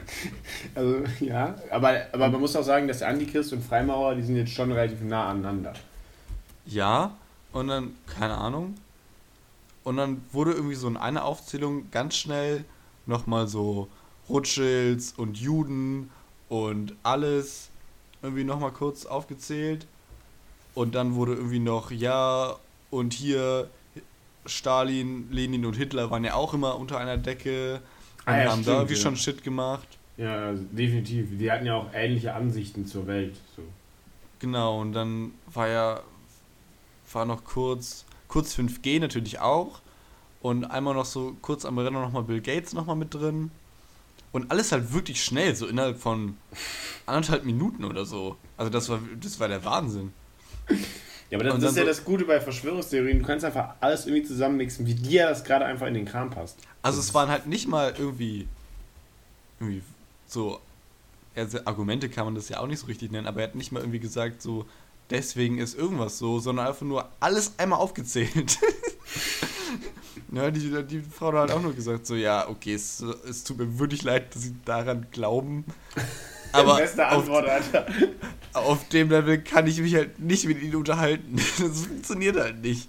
Also, ja, aber, aber man muss auch sagen, dass Antichrist und Freimaurer, die sind jetzt schon relativ nah aneinander. Ja, und dann, keine Ahnung. Und dann wurde irgendwie so in einer Aufzählung ganz schnell nochmal so Rothschilds und Juden und alles irgendwie nochmal kurz aufgezählt. Und dann wurde irgendwie noch, ja, und hier Stalin, Lenin und Hitler waren ja auch immer unter einer Decke Ah ja, haben da stimmt, irgendwie ja. schon Shit gemacht. Ja, also definitiv. Die hatten ja auch ähnliche Ansichten zur Welt. So. Genau, und dann war ja, war noch kurz, kurz 5G natürlich auch. Und einmal noch so kurz am Renner nochmal Bill Gates nochmal mit drin. Und alles halt wirklich schnell, so innerhalb von anderthalb Minuten oder so. Also das war, das war der Wahnsinn. Ja, aber das, das ist ja so- das Gute bei Verschwörungstheorien. Du kannst einfach alles irgendwie zusammenmixen, wie dir das gerade einfach in den Kram passt. Also es waren halt nicht mal irgendwie, irgendwie so, also Argumente kann man das ja auch nicht so richtig nennen, aber er hat nicht mal irgendwie gesagt, so, deswegen ist irgendwas so, sondern einfach nur alles einmal aufgezählt. ja, die, die Frau hat halt auch nur gesagt, so, ja, okay, es, es tut mir wirklich leid, dass sie daran glauben. Aber Beste auf, Antwort, Alter. auf dem Level kann ich mich halt nicht mit ihnen unterhalten. Das funktioniert halt nicht.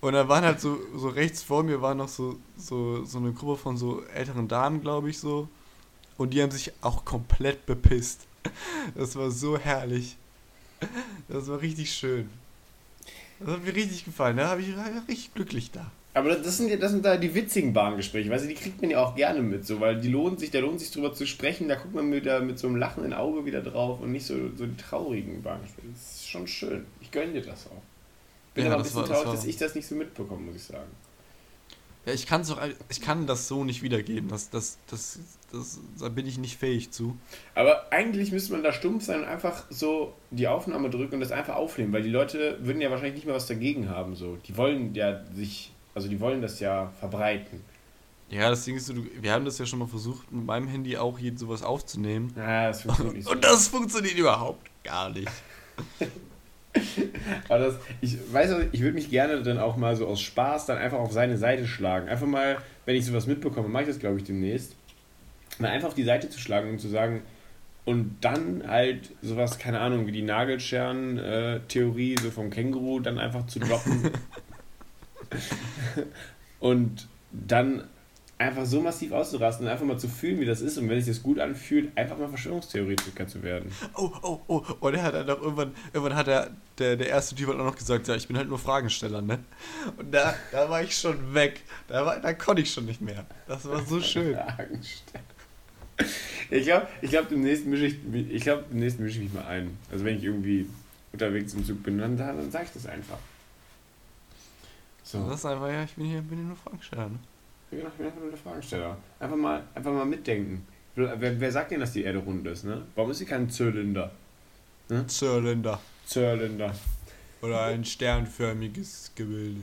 Und da waren halt so, so rechts vor mir war noch so, so, so eine Gruppe von so älteren Damen, glaube ich, so. Und die haben sich auch komplett bepisst. Das war so herrlich. Das war richtig schön. Das hat mir richtig gefallen. Da habe ich war richtig glücklich da. Aber das sind, ja- das sind da die witzigen Bahngespräche, weißt du, die kriegt man ja auch gerne mit, so, weil die lohnt sich, da lohnt sich drüber zu sprechen, da guckt man wieder mit so einem lachenden Auge wieder drauf und nicht so, so die traurigen Bahngespräche. Das ist schon schön. Ich gönne dir das auch. Bin Ja, aber ein das bisschen war- das traurig, war- dass ich das nicht so mitbekomme, muss ich sagen. Ja, ich kann auch, ich kann das so nicht wiedergeben. Das, das, das, das, da bin ich nicht fähig zu. Aber eigentlich müsste man da stumpf sein und einfach so die Aufnahme drücken und das einfach aufnehmen, weil die Leute würden ja wahrscheinlich nicht mehr was dagegen haben. So. Die wollen ja sich, also die wollen das ja verbreiten. Ja, das Ding ist, wir haben das ja schon mal versucht, mit meinem Handy auch hier sowas aufzunehmen. Ja, das funktioniert nicht so. Und das funktioniert überhaupt gar nicht. Aber das, ich weiß ich würde mich gerne dann auch mal so aus Spaß dann einfach auf seine Seite schlagen. Einfach mal, wenn ich sowas mitbekomme, mache ich das glaube ich demnächst, mal einfach auf die Seite zu schlagen und zu sagen, und dann halt sowas, keine Ahnung, wie die Nagelscheren-Theorie so vom Känguru dann einfach zu droppen. und dann einfach so massiv auszurasten und einfach mal zu fühlen, wie das ist und wenn sich das gut anfühlt, einfach mal Verschwörungstheoretiker zu werden. Oh, oh, oh. Und er hat dann auch irgendwann, irgendwann hat er, der, der erste Typ hat auch noch gesagt, ja, ich bin halt nur Fragesteller, ne? Und da, da war ich schon weg. Da, war, da konnte ich schon nicht mehr. Das war so schön. Ich glaube, ich glaub, demnächst mische ich, ich glaub, demnächst mische ich mich mal ein. Also wenn ich irgendwie unterwegs im Zug bin, dann, dann sage ich das einfach. So. Das ist einfach, ja, ich bin hier, bin hier nur Fragesteller, ne? Ich bin einfach nur der Fragesteller. Einfach mal, einfach mal mitdenken. Wer, wer sagt denn, dass die Erde rund ist, ne? Warum ist sie kein Zylinder? Zylinder. Zylinder. Oder ein sternförmiges Gebilde.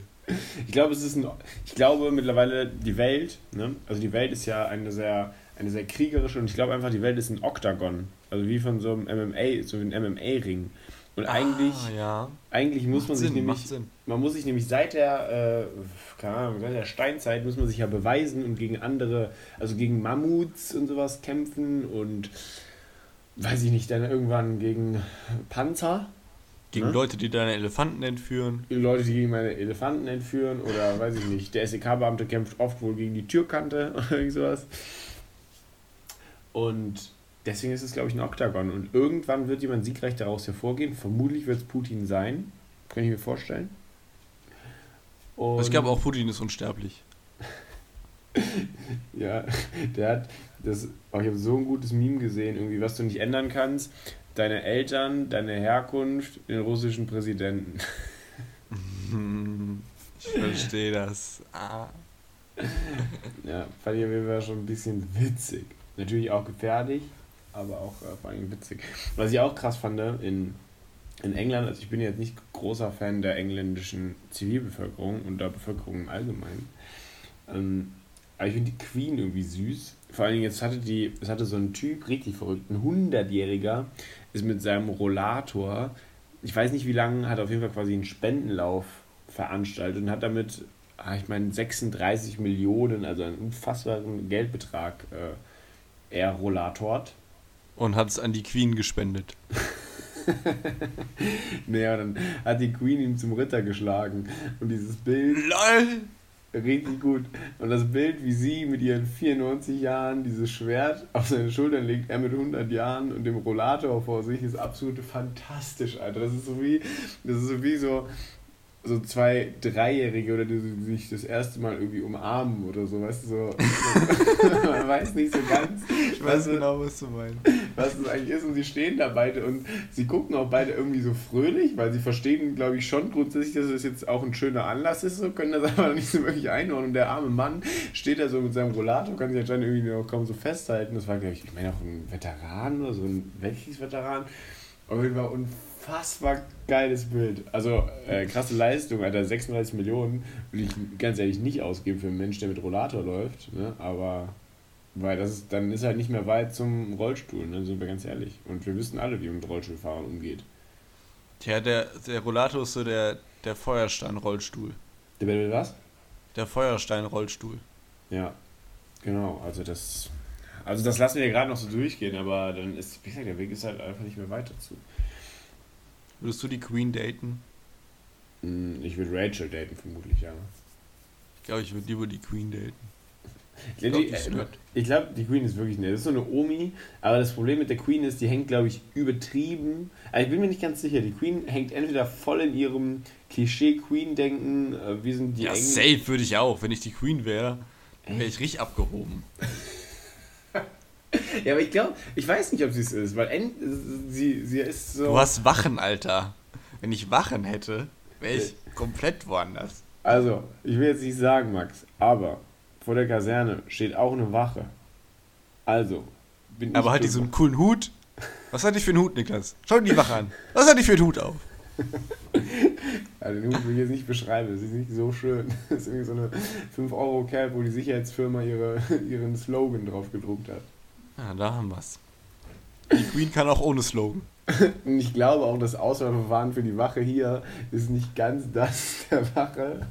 Ich glaube, es ist ein, ich glaube mittlerweile die Welt, ne? Also die Welt ist ja eine sehr, eine sehr kriegerische und ich glaube einfach, die Welt ist ein Oktagon. Also wie von so einem MMA, so ein MMA-Ring. Und eigentlich, Ah, ja. eigentlich muss Macht man sich Sinn, nämlich, man muss sich nämlich seit der, äh, keine Ahnung, seit der Steinzeit muss man sich ja beweisen und gegen andere, also gegen Mammuts und sowas kämpfen und weiß ich nicht, dann irgendwann gegen Panzer. Gegen Ne? Leute, die deine Elefanten entführen. Leute, die gegen meine Elefanten entführen oder weiß ich nicht, der SEK-Beamte kämpft oft wohl gegen die Türkante oder irgend sowas. Und deswegen ist es, glaube ich, ein Oktagon. Und irgendwann wird jemand siegreich daraus hervorgehen. Vermutlich wird es Putin sein. Kann ich mir vorstellen. Und ich glaube auch Putin ist unsterblich. Ja, der hat das. Oh, ich habe so ein gutes Meme gesehen, irgendwie, was du nicht ändern kannst. Deine Eltern, deine Herkunft, den russischen Präsidenten. Ich verstehe das. Ah. Ja, fand ich auf jeden Fall schon ein bisschen witzig. Natürlich auch gefährlich, aber auch äh, vor allem witzig. Was ich auch krass fand, in, in England, also ich bin jetzt nicht großer Fan der engländischen Zivilbevölkerung und der Bevölkerung im Allgemeinen. Ähm, aber ich finde die Queen irgendwie süß. Vor allen Dingen, jetzt hatte die, es hatte so ein Typ, richtig verrückt, ein 100-Jähriger, ist mit seinem Rollator, ich weiß nicht wie lange, hat auf jeden Fall quasi einen Spendenlauf veranstaltet und hat damit, ah, ich meine, 36 Millionen, also einen unfassbaren Geldbetrag äh, errollatort. Und hat es an die Queen gespendet. naja, dann hat die Queen ihn zum Ritter geschlagen. Und dieses Bild. LOL! Richtig gut. Und das Bild, wie sie mit ihren 94 Jahren dieses Schwert auf seine Schultern legt, er mit 100 Jahren und dem Rollator vor sich, ist absolut fantastisch, Alter. Das ist so wie, das ist so wie so, so zwei Dreijährige oder die, die sich das erste Mal irgendwie umarmen oder so, weißt du, so. man weiß nicht so ganz. Ich weiß genau, was du meinst. Was das eigentlich ist und sie stehen da beide und sie gucken auch beide irgendwie so fröhlich, weil sie verstehen, glaube ich, schon grundsätzlich, dass es jetzt auch ein schöner Anlass ist, so können das aber nicht so wirklich einordnen. Und der arme Mann steht da so mit seinem Rollator, kann sich anscheinend irgendwie noch kaum so festhalten. Das war, glaube ich, ich meine auch ein Veteran oder so ein Weltkriegsveteran. Auf jeden Fall unfassbar geiles Bild. Also äh, krasse Leistung, Alter. 36 Millionen will ich ganz ehrlich nicht ausgeben für einen Mensch, der mit Rollator läuft. Ne? Aber weil das ist, dann ist halt nicht mehr weit zum Rollstuhl, ne? sind wir ganz ehrlich. Und wir wissen alle, wie man mit Rollstuhlfahrern umgeht. Tja, der, der Rollator ist so der, der Feuerstein-Rollstuhl. Der will was? Der Feuerstein-Rollstuhl. Ja, genau. Also das also das lassen wir ja gerade noch so durchgehen, aber dann ist, wie gesagt, der Weg ist halt einfach nicht mehr weiter zu. Würdest du die Queen daten? Hm, ich würde Rachel daten, vermutlich, ja. Ich glaube, ich würde lieber die Queen daten. Ich glaube, die, äh, glaub, die Queen ist wirklich nett. Das ist so eine Omi, aber das Problem mit der Queen ist, die hängt, glaube ich, übertrieben. Also ich bin mir nicht ganz sicher. Die Queen hängt entweder voll in ihrem Klischee-Queen-Denken. Äh, wir sind die Ja, Engen. safe würde ich auch. Wenn ich die Queen wäre, wäre ich richtig abgehoben. Ja, aber ich glaube, ich weiß nicht, ob sie es ist, weil end, sie, sie ist so. Du hast Wachen, Alter. Wenn ich Wachen hätte, wäre ich komplett woanders. Also, ich will jetzt nicht sagen, Max, aber vor der Kaserne steht auch eine Wache. Also, bin ich. Aber so einen coolen Hut? Was hat die für einen Hut, Niklas? Schau dir die Wache an. Was hat die für einen Hut auf? also den Hut will ich jetzt nicht beschreiben, das ist nicht so schön. Das ist irgendwie so eine 5-Euro-Cap, wo die Sicherheitsfirma ihre, ihren Slogan drauf gedruckt hat. Ja, da haben wir's. Die Queen kann auch ohne Slogan. Und ich glaube auch, das Auswahlverfahren für die Wache hier ist nicht ganz das der Wache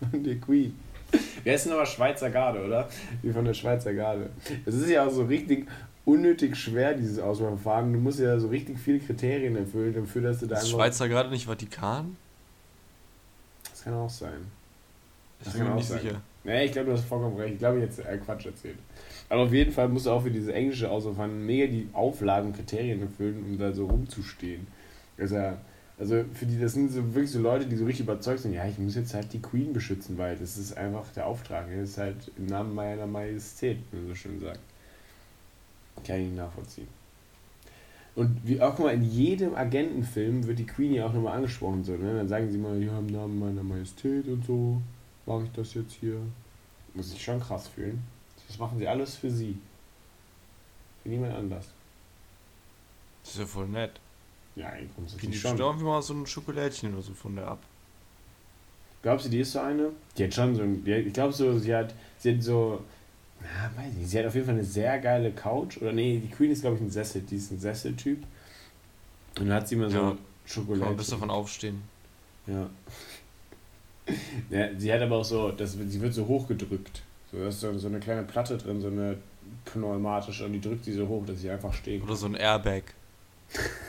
von der Queen. Wer ist denn aber Schweizer Garde, oder? Wie von der Schweizer Garde. Das ist ja auch so richtig unnötig schwer, dieses Auswahlverfahren. Du musst ja so richtig viele Kriterien erfüllen, dafür, dass du da Ist Schweizer Garde nicht Vatikan? Das kann auch sein. Das, das bin mir nicht sein. sicher. Nee, ich glaube, du hast vollkommen recht. Ich glaube, jetzt äh, Quatsch erzählt. Aber auf jeden Fall musst du auch für diese englische Auswahlverfahren mega die Auflagen und Kriterien erfüllen, um da so rumzustehen. Also, also für die, das sind so wirklich so Leute, die so richtig überzeugt sind, ja, ich muss jetzt halt die Queen beschützen, weil das ist einfach der Auftrag. Das ist halt im Namen meiner Majestät, wie man so schön sagt. Kann ich nachvollziehen. Und wie auch mal in jedem Agentenfilm wird die Queen ja auch nochmal angesprochen. So, ne? Dann sagen sie mal, ja, im Namen meiner Majestät und so mache ich das jetzt hier. Muss ich schon krass fühlen. Das machen sie alles für sie. Für niemand anders. Das ist ja voll nett. Ja, grundsätzlich die schon. Die irgendwie mal so ein Schokolädchen oder so von der ab. Glaubst du, die ist so eine? Die hat schon so ein. Ich glaube so, sie hat, sie hat so. Na, weiß nicht. Sie hat auf jeden Fall eine sehr geile Couch. Oder nee, die Queen ist, glaube ich, ein Sessel. Die ist ein Sesseltyp. Und dann hat sie immer so ja, Schokolade. Kann man bis davon aufstehen. Ja. ja. Sie hat aber auch so, das, sie wird so hochgedrückt. So, da ist so, so eine kleine Platte drin, so eine pneumatische, und die drückt sie so hoch, dass sie einfach steht. Oder so ein Airbag.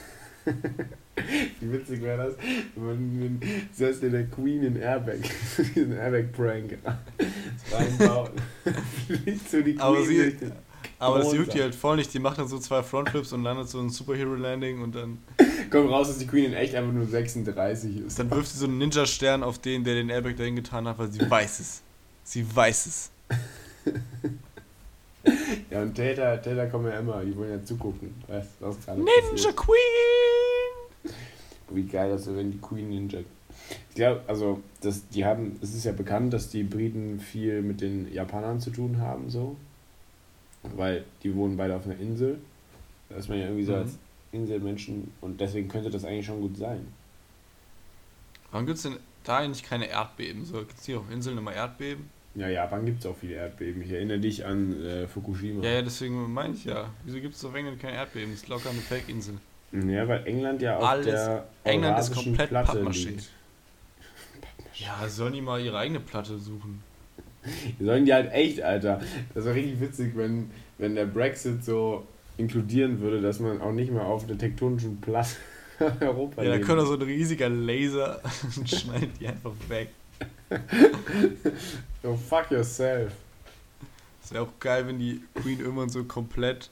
Wie witzig wäre das, wenn man setzt in der Queen in Airbag, diesen Airbag-Prank reinbaut. so die Queen aber sie, aber das juckt die halt voll nicht. Die macht dann so zwei Frontflips und landet so ein Superhero-Landing und dann. Kommt raus, dass die Queen in echt einfach nur 36 ist. Dann wirft sie so einen Ninja-Stern auf den, der den Airbag dahin getan hat, weil sie weiß es. Sie weiß es. Ja, und Täter, Täter kommen ja immer, die wollen ja zugucken. Was, was Ninja passiert. Queen! Wie geil das wäre, wenn die Queen Ninja. Ich glaube, also, das, die haben, es ist ja bekannt, dass die Briten viel mit den Japanern zu tun haben, so. weil die wohnen beide auf einer Insel. Da ist man ja irgendwie so Mhm. als Inselmenschen und deswegen könnte das eigentlich schon gut sein. Warum gibt es denn da eigentlich keine Erdbeben? So, gibt es hier auf Inseln immer Erdbeben? Ja, Japan gibt es auch viele Erdbeben. Ich erinnere dich an äh, Fukushima. Ja, ja, deswegen meine ich ja. Wieso gibt es auf England keine Erdbeben? Das ist locker eine Fake-Insel. Ja, weil England ja auf Alles- der England ist komplett Platte Pappmaché. Ja, sollen die mal ihre eigene Platte suchen? Sollen die halt echt, Alter. Das war richtig witzig, wenn, wenn der Brexit so inkludieren würde, dass man auch nicht mehr auf der tektonischen Platte Europa Ja, da da so ein riesiger Laser und schneidet die einfach weg. Oh, fuck yourself. Das wäre auch geil, wenn die Queen irgendwann so komplett.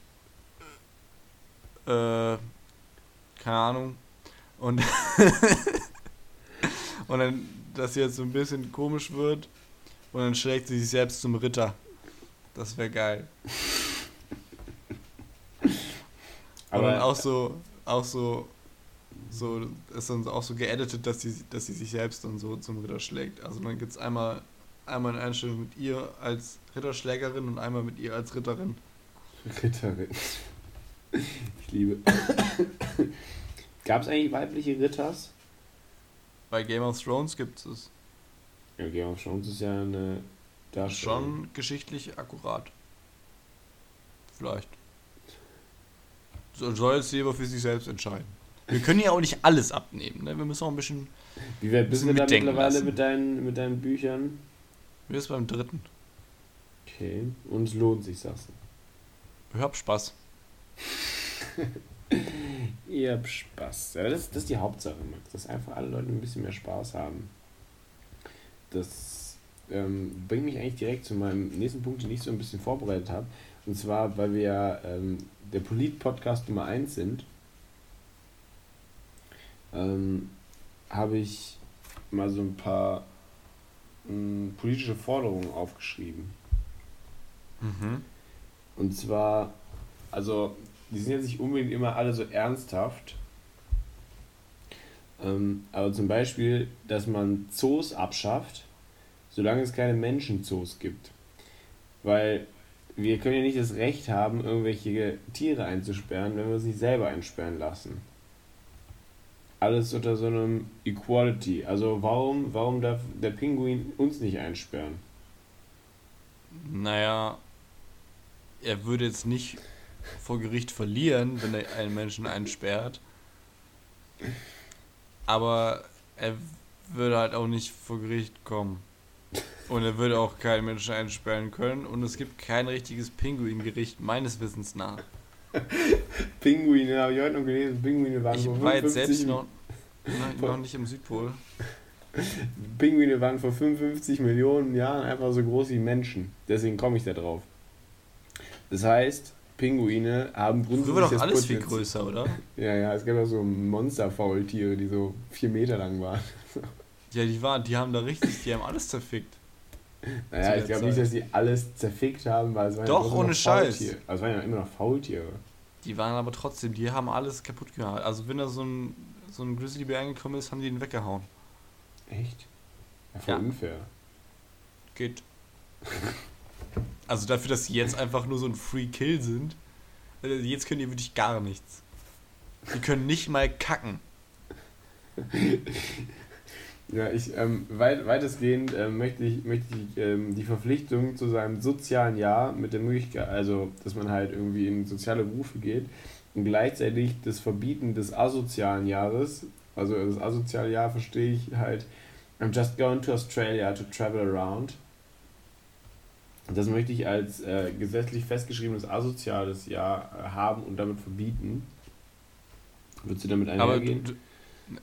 Äh, keine Ahnung. Und. und dann, dass sie jetzt so ein bisschen komisch wird. Und dann schlägt sie sich selbst zum Ritter. Das wäre geil. Aber Aber dann auch so, auch so, so, ist dann auch so geeditet, dass sie, dass sie sich selbst dann so zum Ritter schlägt. Also dann gibt es einmal, einmal eine Einstellung mit ihr als Ritterschlägerin und einmal mit ihr als Ritterin. Ritterin. Ich liebe. Gab es eigentlich weibliche Ritters? Bei Game of Thrones gibt es Ja, Game of Thrones ist ja eine Darstellung. schon geschichtlich akkurat. Vielleicht. So- Soll jetzt jeder für sich selbst entscheiden. Wir können ja auch nicht alles abnehmen. Ne? Wir müssen auch ein bisschen. Wie weit bist du da mittlerweile lassen. mit deinen, mit deinen Büchern? Wir sind beim dritten. Okay. Und es lohnt sich, sagst du. Ich hab Spaß. Ihr habt Spaß. Ja, das, das ist die Hauptsache, Max. Dass einfach alle Leute ein bisschen mehr Spaß haben. Das ähm, bringt mich eigentlich direkt zu meinem nächsten Punkt, den ich so ein bisschen vorbereitet habe. Und zwar, weil wir ja ähm, der Polit-Podcast Nummer 1 sind, ähm, habe ich mal so ein paar ähm, politische Forderungen aufgeschrieben. Mhm. Und zwar, also, die sind jetzt nicht unbedingt immer alle so ernsthaft. Ähm, aber zum Beispiel, dass man Zoos abschafft, solange es keine Menschenzoos gibt. Weil wir können ja nicht das Recht haben, irgendwelche Tiere einzusperren, wenn wir uns nicht selber einsperren lassen. Alles unter so einem Equality. Also warum, warum darf der Pinguin uns nicht einsperren? Naja, er würde jetzt nicht vor Gericht verlieren, wenn er einen Menschen einsperrt. Aber er würde halt auch nicht vor Gericht kommen. Und er würde auch keinen Menschen einsperren können. Und es gibt kein richtiges Pinguingericht, meines Wissens nach. Pinguine, habe ich heute noch gelesen, Pinguine waren Ich vor war jetzt 55 selbst noch, noch, noch nicht im Südpol. Pinguine waren vor 55 Millionen Jahren einfach so groß wie Menschen. Deswegen komme ich da drauf. Das heißt, Pinguine haben Früher grundsätzlich war doch alles viel Potenzial- größer, oder? Ja, ja, es gab auch so Monsterfaultiere, die so vier Meter lang waren. Ja, die waren, die haben da richtig, die haben alles zerfickt. Naja, ich glaube nicht, dass die alles zerfickt haben, weil es waren Doch, ja ohne noch Scheiß. Faultiere. Also es waren ja immer noch Faultiere. Die waren aber trotzdem, die haben alles kaputt gemacht. Also wenn da so ein, so ein Grizzlybär angekommen ist, haben die ihn weggehauen. Echt? Ja, voll Ja. unfair. Geht. Also dafür, dass sie jetzt einfach nur so ein Free Kill sind, äh, jetzt können die wirklich gar nichts. Die können nicht mal kacken. Ja, ich, ähm, weit, weitestgehend ähm, möchte ich, möchte ich ähm, die Verpflichtung zu seinem sozialen Jahr mit der Möglichkeit, also dass man halt irgendwie in soziale Berufe geht und gleichzeitig das Verbieten des asozialen Jahres, also das asoziale Jahr verstehe ich halt, I'm just going to Australia to travel around. Das möchte ich als äh, gesetzlich festgeschriebenes asoziales Jahr haben und damit verbieten. Würdest du damit Aber einhergehen? du,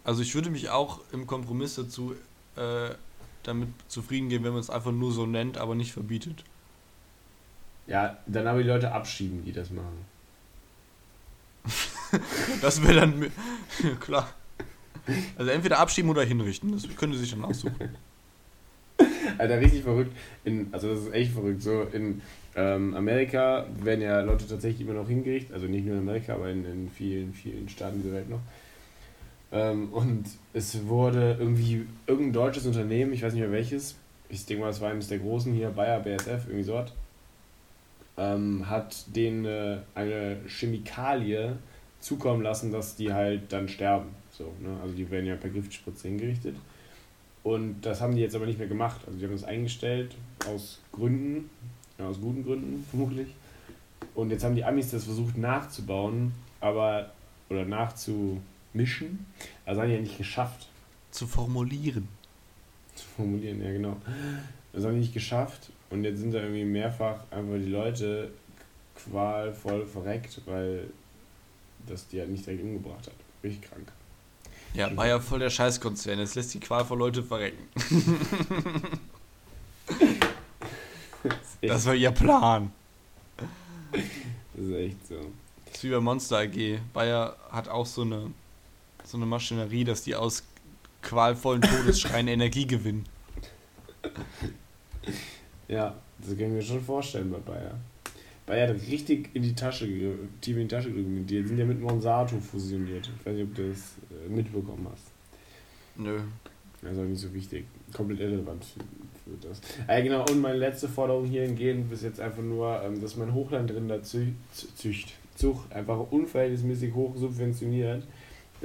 also ich würde mich auch im Kompromiss dazu äh, damit zufrieden geben, wenn man es einfach nur so nennt, aber nicht verbietet. Ja, dann aber die Leute abschieben, die das machen. Das wäre dann mi- klar. Also entweder abschieben oder hinrichten. Das könnte sich dann aussuchen. Alter, richtig verrückt. In, also das ist echt verrückt. So in ähm, Amerika werden ja Leute tatsächlich immer noch hingerichtet. Also nicht nur in Amerika, aber in, in vielen, vielen Staaten dieser Welt noch. Ähm, und es wurde irgendwie irgendein deutsches Unternehmen, ich weiß nicht mehr welches, ich denke mal, es war eines der großen hier, Bayer, BSF, irgendwie so hat, ähm, hat denen äh, eine Chemikalie zukommen lassen, dass die halt dann sterben. So, ne? Also die werden ja per Giftspritze hingerichtet. Und das haben die jetzt aber nicht mehr gemacht. Also die haben das eingestellt aus Gründen, ja, aus guten Gründen vermutlich. Und jetzt haben die Amis das versucht nachzubauen, aber oder nachzumischen. Also haben die ja nicht geschafft. Zu formulieren. Zu formulieren, ja genau. Das haben die nicht geschafft. Und jetzt sind da irgendwie mehrfach einfach die Leute qualvoll verreckt, weil das die halt nicht direkt umgebracht hat. Richtig krank. Ja, war ja voll der Scheißkonzern. Jetzt lässt die qualvoll Leute verrecken. das war ihr Plan. Das ist echt so. Das ist wie bei Monster AG. Bayer hat auch so eine, so eine Maschinerie, dass die aus qualvollen Todesschreien Energie gewinnen. Ja, das kann ich mir schon vorstellen bei Bayer. Bayer hat richtig in die Tasche, tief in die Tasche gedrückt. Die sind ja mit Monsanto fusioniert. Ich weiß nicht, ob du das äh, mitbekommen hast. Nö. Das ist auch nicht so wichtig. Komplett irrelevant für, das. Ah, ja, genau, und meine letzte Forderung hier hingehend ist jetzt einfach nur, ähm, dass mein Hochlandrinder zü zücht, Zucht einfach unverhältnismäßig hoch subventioniert,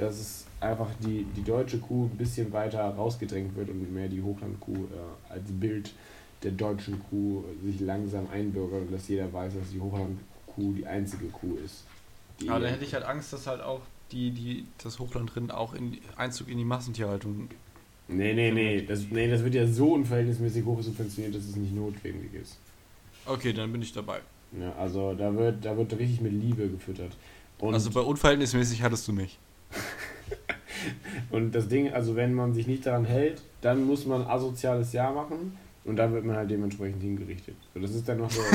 dass es einfach die, die deutsche Kuh ein bisschen weiter rausgedrängt wird und mehr die Hochlandkuh äh, als Bild der deutschen Kuh sich langsam einbürgert und dass jeder weiß, dass die Hochlandkuh die einzige Kuh ist. Aber dann hätte ich halt Angst, dass halt auch die, die, das Hochlandrind auch in Einzug in die Massentierhaltung. Nee, nee, nee. Das, nee, das wird ja so unverhältnismäßig hoch subventioniert, dass es nicht notwendig ist. Okay, dann bin ich dabei. Ja, also da wird, da wird richtig mit Liebe gefüttert. Und also bei unverhältnismäßig hattest du mich. und das Ding, also wenn man sich nicht daran hält, dann muss man asoziales Jahr machen und dann wird man halt dementsprechend hingerichtet. So, das ist dann noch so.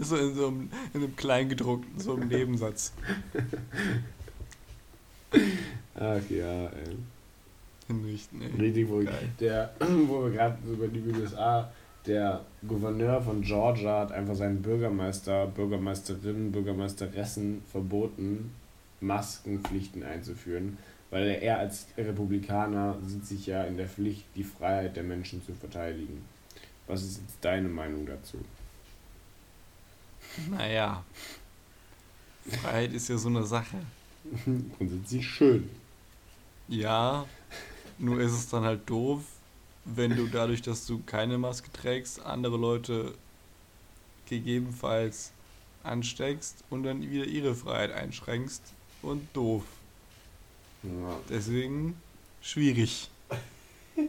so in so einem, in einem Kleingedruckten, so einem Nebensatz. Ach ja, ey. Hinrichten, ey. Richtig, wo, der, wo wir gerade über die USA, der Gouverneur von Georgia hat einfach seinen Bürgermeister, Bürgermeisterinnen, Bürgermeisteressen verboten, Maskenpflichten einzuführen weil er als Republikaner sieht sich ja in der Pflicht, die Freiheit der Menschen zu verteidigen. Was ist jetzt deine Meinung dazu? Naja, Freiheit ist ja so eine Sache. Grundsätzlich schön. Ja, nur ist es dann halt doof, wenn du dadurch, dass du keine Maske trägst, andere Leute gegebenenfalls ansteckst und dann wieder ihre Freiheit einschränkst und doof. Ja. Deswegen schwierig.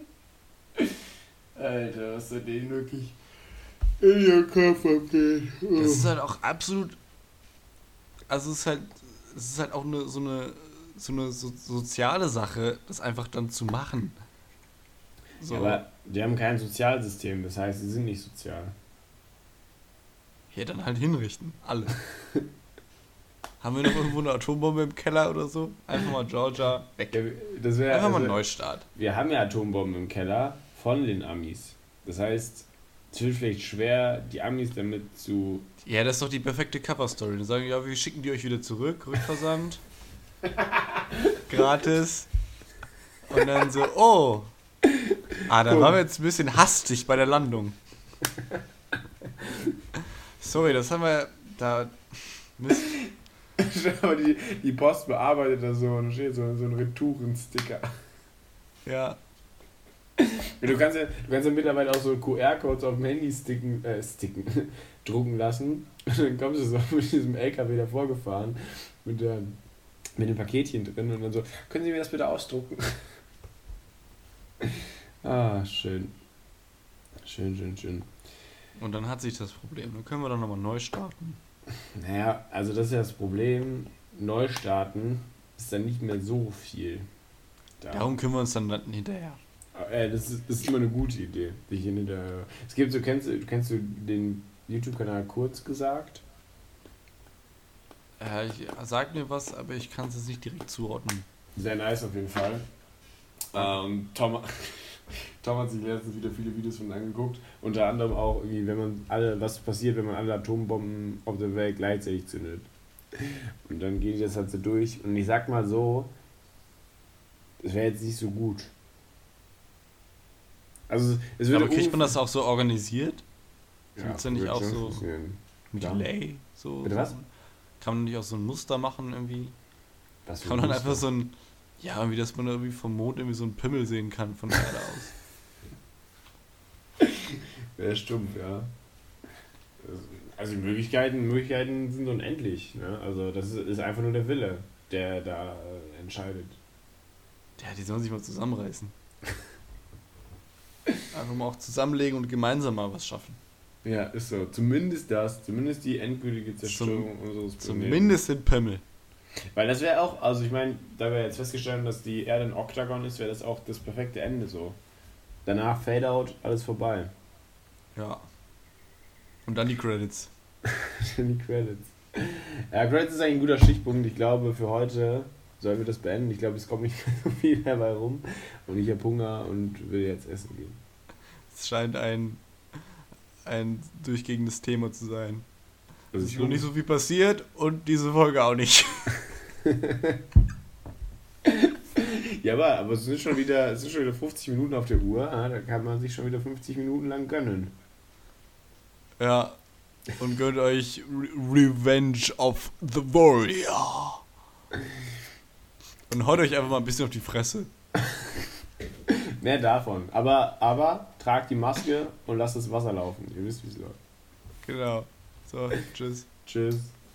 Alter, was soll den wirklich in ihr Kopf abgeht. Oh. Das ist halt auch absolut. Also es ist halt. Es ist halt auch eine, so eine so eine so, soziale Sache, das einfach dann zu machen. So. Ja, aber die haben kein Sozialsystem, das heißt, sie sind nicht sozial. Ja, dann halt hinrichten. Alle. Haben wir noch irgendwo eine Atombombe im Keller oder so? Einfach mal Georgia weg. Ja, wär, Einfach mal also, Neustart. Wir haben ja Atombomben im Keller von den Amis. Das heißt, es wird vielleicht schwer, die Amis damit zu. Ja, das ist doch die perfekte Cover-Story. Die sagen, ja, wir schicken die euch wieder zurück, Rückversand. Gratis. Und dann so, oh. Ah, da waren wir jetzt ein bisschen hastig bei der Landung. Sorry, das haben wir. Da. Mist. Aber die, die Post bearbeitet da so und steht so, so ein Retouren-Sticker. Ja. Du kannst ja, du kannst ja mittlerweile auch so QR-Codes auf dem Handy sticken, äh, sticken, drucken lassen. Und dann kommst du so mit diesem LKW davor gefahren, mit, der, mit dem Paketchen drin und dann so, können Sie mir das bitte ausdrucken? Ah, schön. Schön, schön, schön. Und dann hat sich das Problem. Dann können wir doch nochmal neu starten. Naja, also das ist ja das Problem. Neustarten ist dann nicht mehr so viel. Da. Darum können wir uns dann hinterher. Äh, das, ist, das ist immer eine gute Idee. Dich hinterher. Es gibt so, kennst, du, kennst du den YouTube-Kanal kurz gesagt? Äh, ich, sag mir was, aber ich kann es jetzt nicht direkt zuordnen. Sehr nice auf jeden Fall. Ähm, Tom, Tom hat sich letztens wieder viele Videos von angeguckt. Unter anderem auch, irgendwie, wenn man alle, was passiert, wenn man alle Atombomben auf der Welt gleichzeitig zündet. Und dann geht das halt so durch. Und ich sag mal so, es wäre jetzt nicht so gut. Also es würde Aber kriegt man das auch so organisiert? Ja, Gibt's da nicht würde auch so- Klar. Delay? So, Bitte was? Kann man nicht auch so ein Muster machen irgendwie? Was Kann man ein einfach so ein. Ja, irgendwie, dass man irgendwie vom Mond irgendwie so einen Pimmel sehen kann von der Erde aus. Wäre stumpf, ja. Also die Möglichkeiten, Möglichkeiten sind unendlich. Ne? Also das ist, einfach nur der Wille, der da äh, entscheidet. Ja, die sollen sich mal zusammenreißen. Einfach mal auch zusammenlegen und gemeinsam mal was schaffen. Ja, ist so. Zumindest das, zumindest die endgültige Zerstörung unseres Planeten. Zumindest den Pimmel. Weil das wäre auch, also ich meine, da wir jetzt festgestellt haben, dass die Erde ein Oktagon ist, wäre das auch das perfekte Ende so. Danach Fade out, alles vorbei. Ja. Und dann die Credits. die Credits. Ja, Credits ist eigentlich ein guter Stichpunkt. Ich glaube, für heute sollen wir das beenden. Ich glaube, es kommt nicht so viel mehr bei rum. Und ich habe Hunger und will jetzt essen gehen. Es scheint ein, ein durchgehendes Thema zu sein. Also ist noch nicht so viel passiert und diese Folge auch nicht. Ja, aber, aber es sind schon wieder, es sind schon wieder 50 Minuten auf der Uhr. ah, Da kann man sich schon wieder 50 Minuten lang gönnen. Ja. Und gönnt euch Re Revenge of the Warrior. Und haut euch einfach mal ein bisschen auf die Fresse. Mehr davon. Aber, aber tragt die Maske und lasst das Wasser laufen. Ihr wisst, wie es läuft. Genau. So, tschüss. Tschüss.